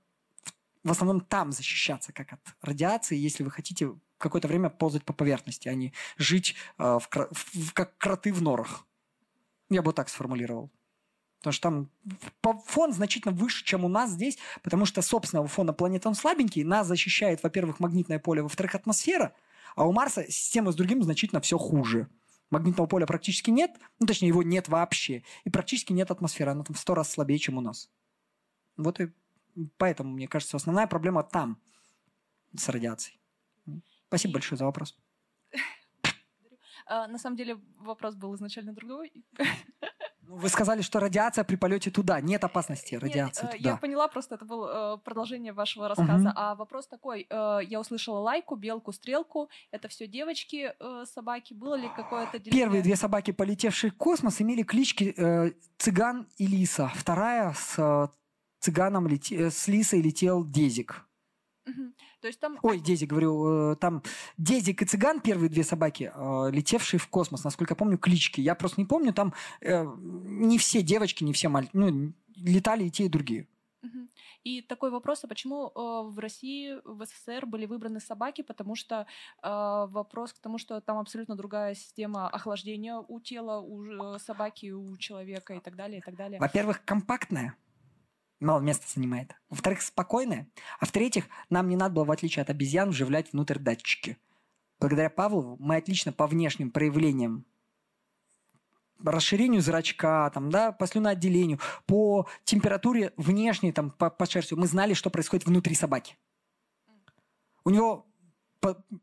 в основном там защищаться, как от радиации, если вы хотите какое-то время ползать по поверхности, а не жить э, в, в, как кроты в норах. Я бы так сформулировал. Потому что там фон значительно выше, чем у нас здесь, потому что собственного фона планеты он слабенький, нас защищает, во-первых, магнитное поле, во-вторых, атмосфера, а у Марса система с другим значительно все хуже. Магнитного поля практически нет, ну, точнее, его нет вообще, и практически нет атмосферы, она там в сто раз слабее, чем у нас. Вот и поэтому, мне кажется, основная проблема там, с радиацией. Спасибо большое за вопрос. А, на самом деле вопрос был изначально другой. Ну, вы сказали, что радиация при полете туда. Нет опасности радиации Нет, туда. Я поняла, просто это было э, продолжение вашего рассказа. Угу. А вопрос такой. Э, я услышала лайку, белку, стрелку. Это все девочки, э, собаки. Было ли какое-то деление? Первые две собаки, полетевшие в космос, имели клички Цыган и Лиса. Вторая с цыганом, лете... с Лисой летел Дезик. Угу. То есть там... Ой, Дезик, говорю, э, там Дезик и Цыган, первые две собаки, э, летевшие в космос, насколько я помню, клички. Я просто не помню, там э, не все девочки, не все мальчики, ну, летали и те, и другие. И такой вопрос, а почему э, в России, в СССР были выбраны собаки? Потому что э, вопрос к тому, что там абсолютно другая система охлаждения у тела, у э, собаки, у человека и так далее, и так далее. Во-первых, компактная мало места занимает. Во-вторых, спокойная. А в-третьих, нам не надо было, в отличие от обезьян, вживлять внутрь датчики. Благодаря Павлову мы отлично по внешним проявлениям расширению зрачка, там, да, по слюноотделению, по температуре внешней, там, по, по шерстью, мы знали, что происходит внутри собаки. У него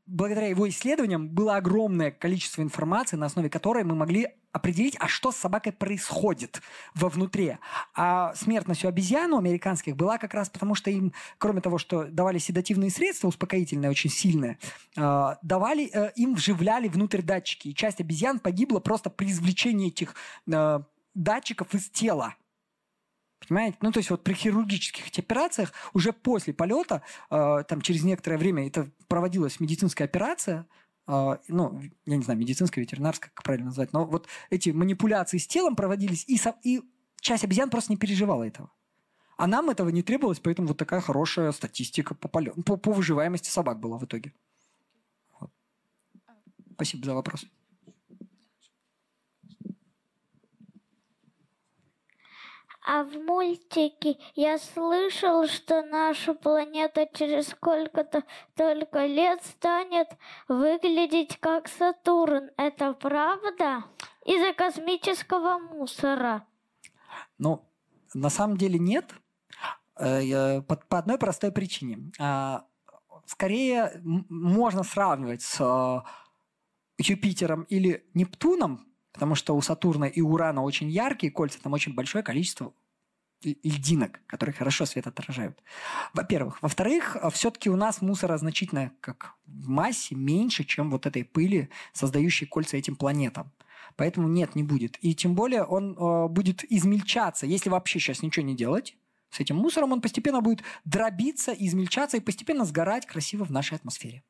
благодаря его исследованиям было огромное количество информации, на основе которой мы могли определить, а что с собакой происходит вовнутри. А смертность у обезьян у американских была как раз потому, что им, кроме того, что давали седативные средства, успокоительные очень сильные, а, давали, э, им вживляли внутрь датчики. И часть обезьян погибла просто при извлечении этих э, датчиков из тела. Понимаете? Ну, то есть вот при хирургических операциях уже после полета, э, там через некоторое время это проводилась медицинская операция, э, ну, я не знаю, медицинская, ветеринарская, как правильно назвать, но вот эти манипуляции с телом проводились, и, со, и часть обезьян просто не переживала этого. А нам этого не требовалось, поэтому вот такая хорошая статистика по, полет, по, по выживаемости собак была в итоге. Вот. Спасибо за вопрос. А в мультике я слышал, что наша планета через сколько-то только лет станет выглядеть как Сатурн. Это правда? Из-за космического мусора. Ну, на самом деле нет. Э, по, одной простой причине. А, скорее можно сравнивать с э, Юпитером или Нептуном, Потому что у Сатурна и Урана очень яркие кольца, там очень большое количество льдинок, которые хорошо свет отражают. Во-первых. Во-вторых, а, все-таки у нас мусора значительно, как в массе, меньше, чем вот этой пыли, создающей кольца этим планетам. Поэтому нет, не будет. И тем более он э, будет измельчаться, если вообще сейчас ничего не делать. С этим мусором он постепенно будет дробиться, измельчаться и постепенно сгорать красиво в нашей атмосфере.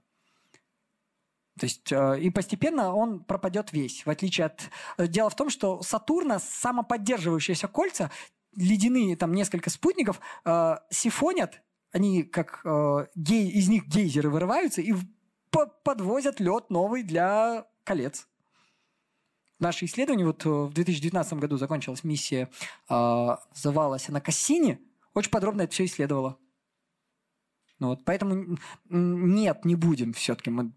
То есть э, и постепенно он пропадет весь, в отличие от... Э, дело в том, что Сатурна самоподдерживающиеся кольца, ледяные там несколько спутников, э, сифонят, они как э, гей, из них гейзеры вырываются и подвозят лед новый для колец. Наше исследование, вот э, в 2019 году закончилась миссия, э, называлась она Кассини, очень подробно это все исследовала. Ну вот, поэтому нет, не будем все-таки. Мы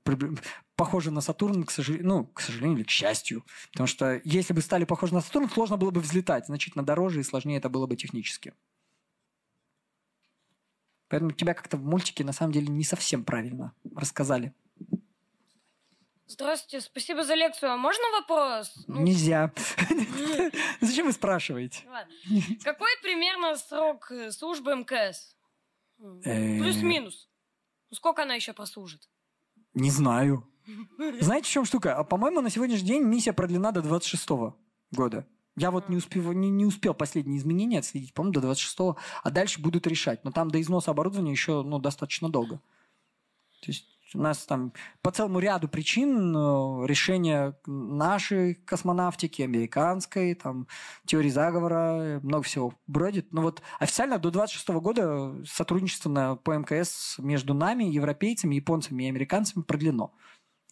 похожи на Сатурн, к сожалению, ну, к сожалению или к счастью. Потому что если бы стали похожи на Сатурн, сложно было бы взлетать. Значительно дороже и сложнее это было бы технически. Поэтому тебя как-то в мультике на самом деле не совсем правильно рассказали. Здравствуйте, спасибо за лекцию. А можно вопрос? Ну... Нельзя. Зачем вы спрашиваете? Какой примерно срок службы МКС? Э. Плюс-минус. Ну, сколько она еще прослужит? Не знаю. Знаете, в чем штука? А, по-моему, на сегодняшний день миссия продлена до 26 года. Я вот не, успев, не, не успел последние изменения отследить, по-моему, до 26 а дальше будут решать. Но там до износа оборудования еще ну, достаточно долго. То есть у нас там по целому ряду причин э, решения нашей космонавтики, американской, там, теории заговора, много всего бродит. Но вот официально до 26 года сотрудничество на, по МКС между нами, европейцами, японцами и американцами продлено.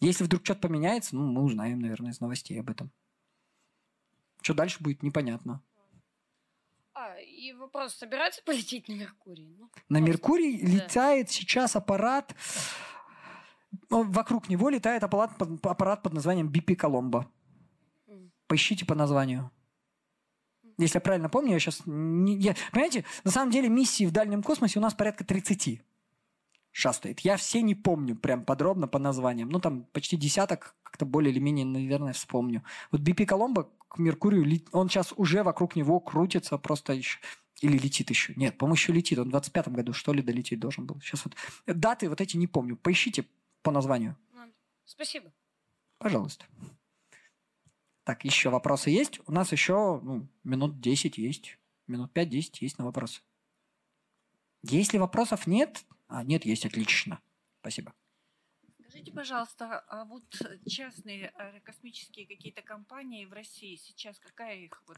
Если вдруг что-то поменяется, ну, мы узнаем, наверное, из новостей об этом. Что дальше будет, непонятно. А, и вопрос, собираются полететь на Меркурий? Ну, на Меркурий да. летает сейчас аппарат, ну, вокруг него летает аппарат, аппарат под названием BP Коломбо. Поищите по названию. Если я правильно помню, я сейчас... Не, я, понимаете, на самом деле миссии в дальнем космосе у нас порядка 30 шастает. Я все не помню прям подробно по названиям. Ну, там почти десяток, как-то более или менее, наверное, вспомню. Вот BP Коломбо к Меркурию, он сейчас уже вокруг него крутится просто еще. Или летит еще. Нет, по-моему, еще летит. Он в 25 году, что ли, долететь должен был. Сейчас вот даты вот эти не помню. Поищите по названию. Спасибо. Пожалуйста. Так, еще вопросы есть? У нас еще ну, минут 10 есть. Минут 5-10 есть на вопросы. Если вопросов нет... А, нет, есть, отлично. Спасибо. Скажите, пожалуйста, а вот частные аэрокосмические какие-то компании в России сейчас какая их вот?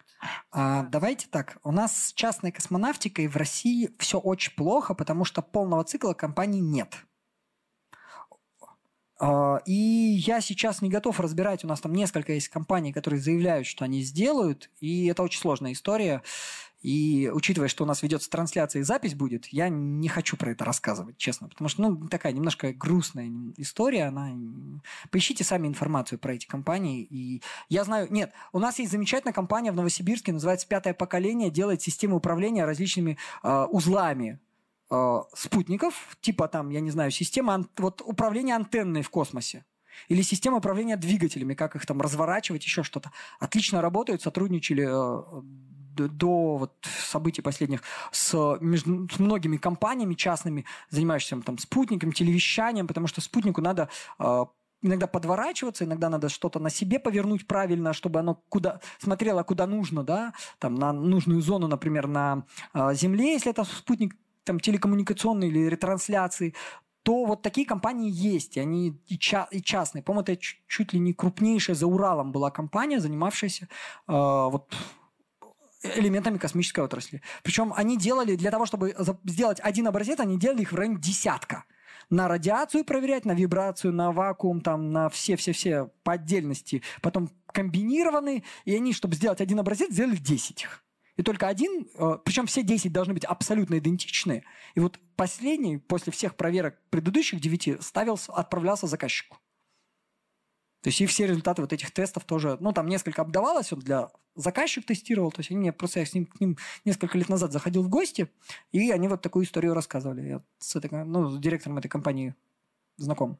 А, давайте так. У нас с частной космонавтикой в России все очень плохо, потому что полного цикла компаний нет. А, и я сейчас не готов разбирать, у нас там несколько есть компаний, которые заявляют, что они сделают, и это очень сложная история. И учитывая, что у нас ведется трансляция и запись будет, я не хочу про это рассказывать, честно. Потому что, ну, такая немножко грустная история. Она... Поищите сами информацию про эти компании. И я знаю... Нет, у нас есть замечательная компания в Новосибирске, называется «Пятое поколение», делает систему управления различными э, узлами э, спутников, типа там, я не знаю, система ан... вот, управления антенной в космосе. Или система управления двигателями, как их там разворачивать, еще что-то. Отлично работают, сотрудничали э, до вот событий последних с, между, с многими компаниями частными, занимающимися там, спутником, телевещанием, потому что спутнику надо э, иногда подворачиваться, иногда надо что-то на себе повернуть правильно, чтобы оно куда смотрело куда нужно, да, там на нужную зону, например, на э, Земле, если это спутник там телекоммуникационный или ретрансляции, то вот такие компании есть, и они и, ча- и частные. По-моему, это чуть ли не крупнейшая за Уралом была компания, занимавшаяся э, вот элементами космической отрасли. Причем они делали, для того, чтобы сделать один образец, они делали их в районе десятка. На радиацию проверять, на вибрацию, на вакуум, там, на все-все-все по отдельности. Потом комбинированные, и они, чтобы сделать один образец, сделали 10 их. И только один, э, причем все 10 должны быть абсолютно идентичны. И вот последний, после всех проверок предыдущих 9, ставился, отправлялся заказчику. То есть и все результаты вот этих тестов тоже, ну, там несколько обдавалось, он для заказчик тестировал, то есть они мне просто я с ним, к ним несколько лет назад заходил в гости, и они вот такую историю рассказывали. Я с, этой, ну, с директором этой компании знаком.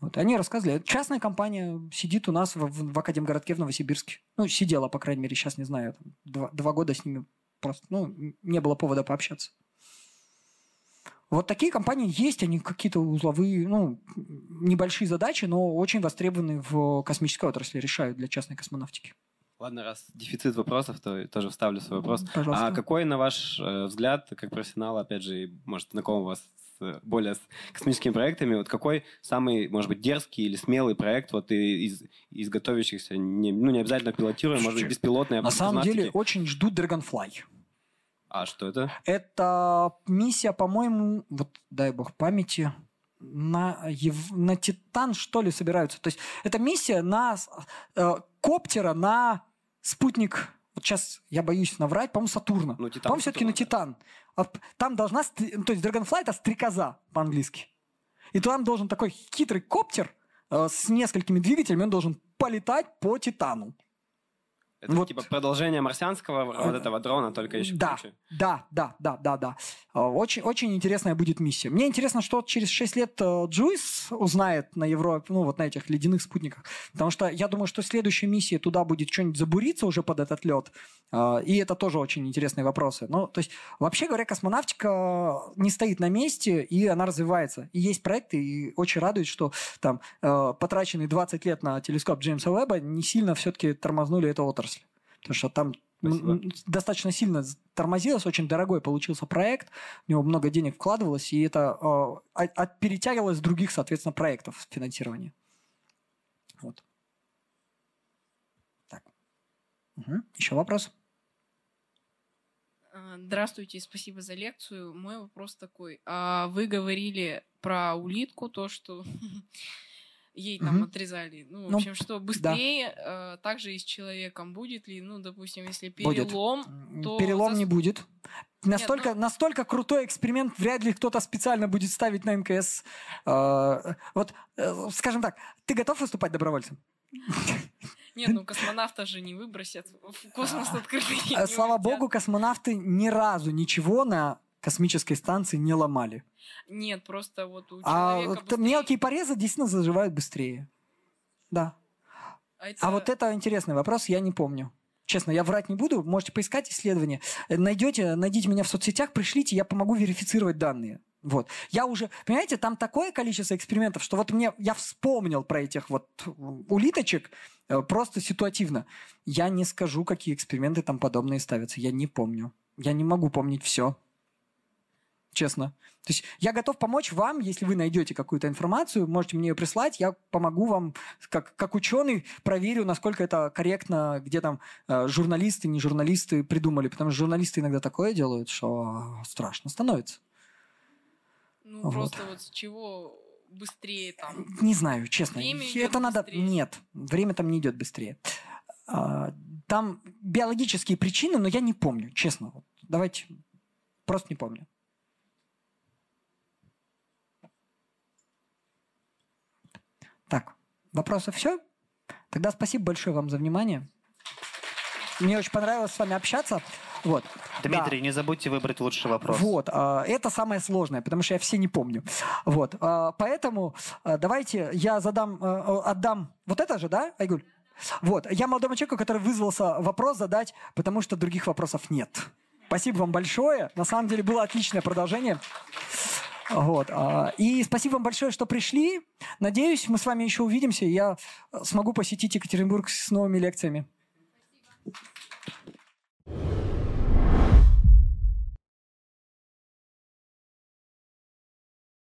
Вот. Они рассказывали. Частная компания сидит у нас в, в, в Академгородке в Новосибирске. Ну, сидела, по крайней мере, сейчас не знаю. Два, два года с ними просто, ну, не было повода пообщаться. Вот такие компании есть, они какие-то узловые, ну, небольшие задачи, но очень востребованные в космической отрасли, решают для частной космонавтики. Ладно, раз дефицит вопросов, то тоже вставлю свой вопрос. Пожалуйста. А какой, на ваш э, взгляд, как профессионал, опять же, может, знаком у вас с, более с космическими проектами, вот какой самый, может быть, дерзкий или смелый проект вот из, из готовящихся, не, ну, не обязательно пилотируемый, может быть, беспилотный, На самом деле, очень ждут Dragonfly. А что это? Это миссия, по-моему, вот дай бог памяти, на, на Титан, что ли, собираются. То есть это миссия на э, коптера на спутник вот сейчас я боюсь наврать, по-моему, Сатурна. Ну, по-моему, все-таки на Титан. А там должна, то есть Dragonfly это стрекоза по-английски. И там должен такой хитрый коптер э, с несколькими двигателями, он должен полетать по Титану. Это вот. типа продолжение марсианского вот этого дрона, только еще да, круче. Да, да, да, да, да. А, очень, очень интересная будет миссия. Мне интересно, что через 6 лет э, Джуис узнает на Европе, ну вот на этих ледяных спутниках. Потому что я думаю, что следующая миссия туда будет что-нибудь забуриться уже под этот лед. И это тоже очень интересные вопросы. Ну, то есть, вообще говоря, космонавтика не стоит на месте, и она развивается. И есть проекты, и очень радует, что там э, потраченные 20 лет на телескоп Джеймса Уэбба не сильно все-таки тормознули эту отрасль. Потому что там Спасибо. достаточно сильно тормозилось, очень дорогой получился проект, в него много денег вкладывалось, и это э, от, перетягивалось с других, соответственно, проектов финансирования. Вот. Так. Угу. Еще вопрос? А, здравствуйте, спасибо за лекцию. Мой вопрос такой. А вы говорили про улитку, то, что ей там угу. отрезали. Ну, в ну, общем, что быстрее да. э, также и с человеком будет ли, ну, допустим, если перелом, будет. то... Перелом зас... не будет. Настолько, Нет, ну... настолько крутой эксперимент вряд ли кто-то специально будет ставить на МКС. Э, вот, э, скажем так, ты готов выступать добровольцем? Нет, ну космонавта же не выбросят в космос открытый. Слава богу, космонавты ни разу ничего на космической станции не ломали. Нет, просто вот у а человека а быстрее... мелкие порезы действительно заживают быстрее. Да. А, это... а вот это интересный вопрос, я не помню. Честно, я врать не буду, можете поискать исследования. Найдете, найдите меня в соцсетях, пришлите, я помогу верифицировать данные. Вот. Я уже, понимаете, там такое количество экспериментов, что вот мне, я вспомнил про этих вот улиточек э, просто ситуативно. Я не скажу, какие эксперименты там подобные ставятся. Я не помню. Я не могу помнить все честно. То есть я готов помочь вам, если вы найдете какую-то информацию, можете мне ее прислать, я помогу вам, как, как ученый, проверю, насколько это корректно, где там э, журналисты, не журналисты придумали, потому что журналисты иногда такое делают, что страшно становится. Ну, вот. просто вот с чего быстрее там? Не знаю, честно. Время это надо... Быстрее. Нет, время там не идет быстрее. А, там биологические причины, но я не помню, честно. Давайте, просто не помню. Так, вопросов все? Тогда спасибо большое вам за внимание. Мне очень понравилось с вами общаться. Вот. Дмитрий, да. не забудьте выбрать лучший вопрос. Вот, а, это самое сложное, потому что я все не помню. Вот, а, поэтому а, давайте я задам, отдам вот это же, да, Айгуль? Вот, я молодому человеку, который вызвался вопрос задать, потому что других вопросов нет. Спасибо вам большое. На самом деле было отличное продолжение. Вот. А, и спасибо вам большое, что пришли. Надеюсь, мы с вами еще увидимся, и я смогу посетить Екатеринбург с новыми лекциями. Спасибо.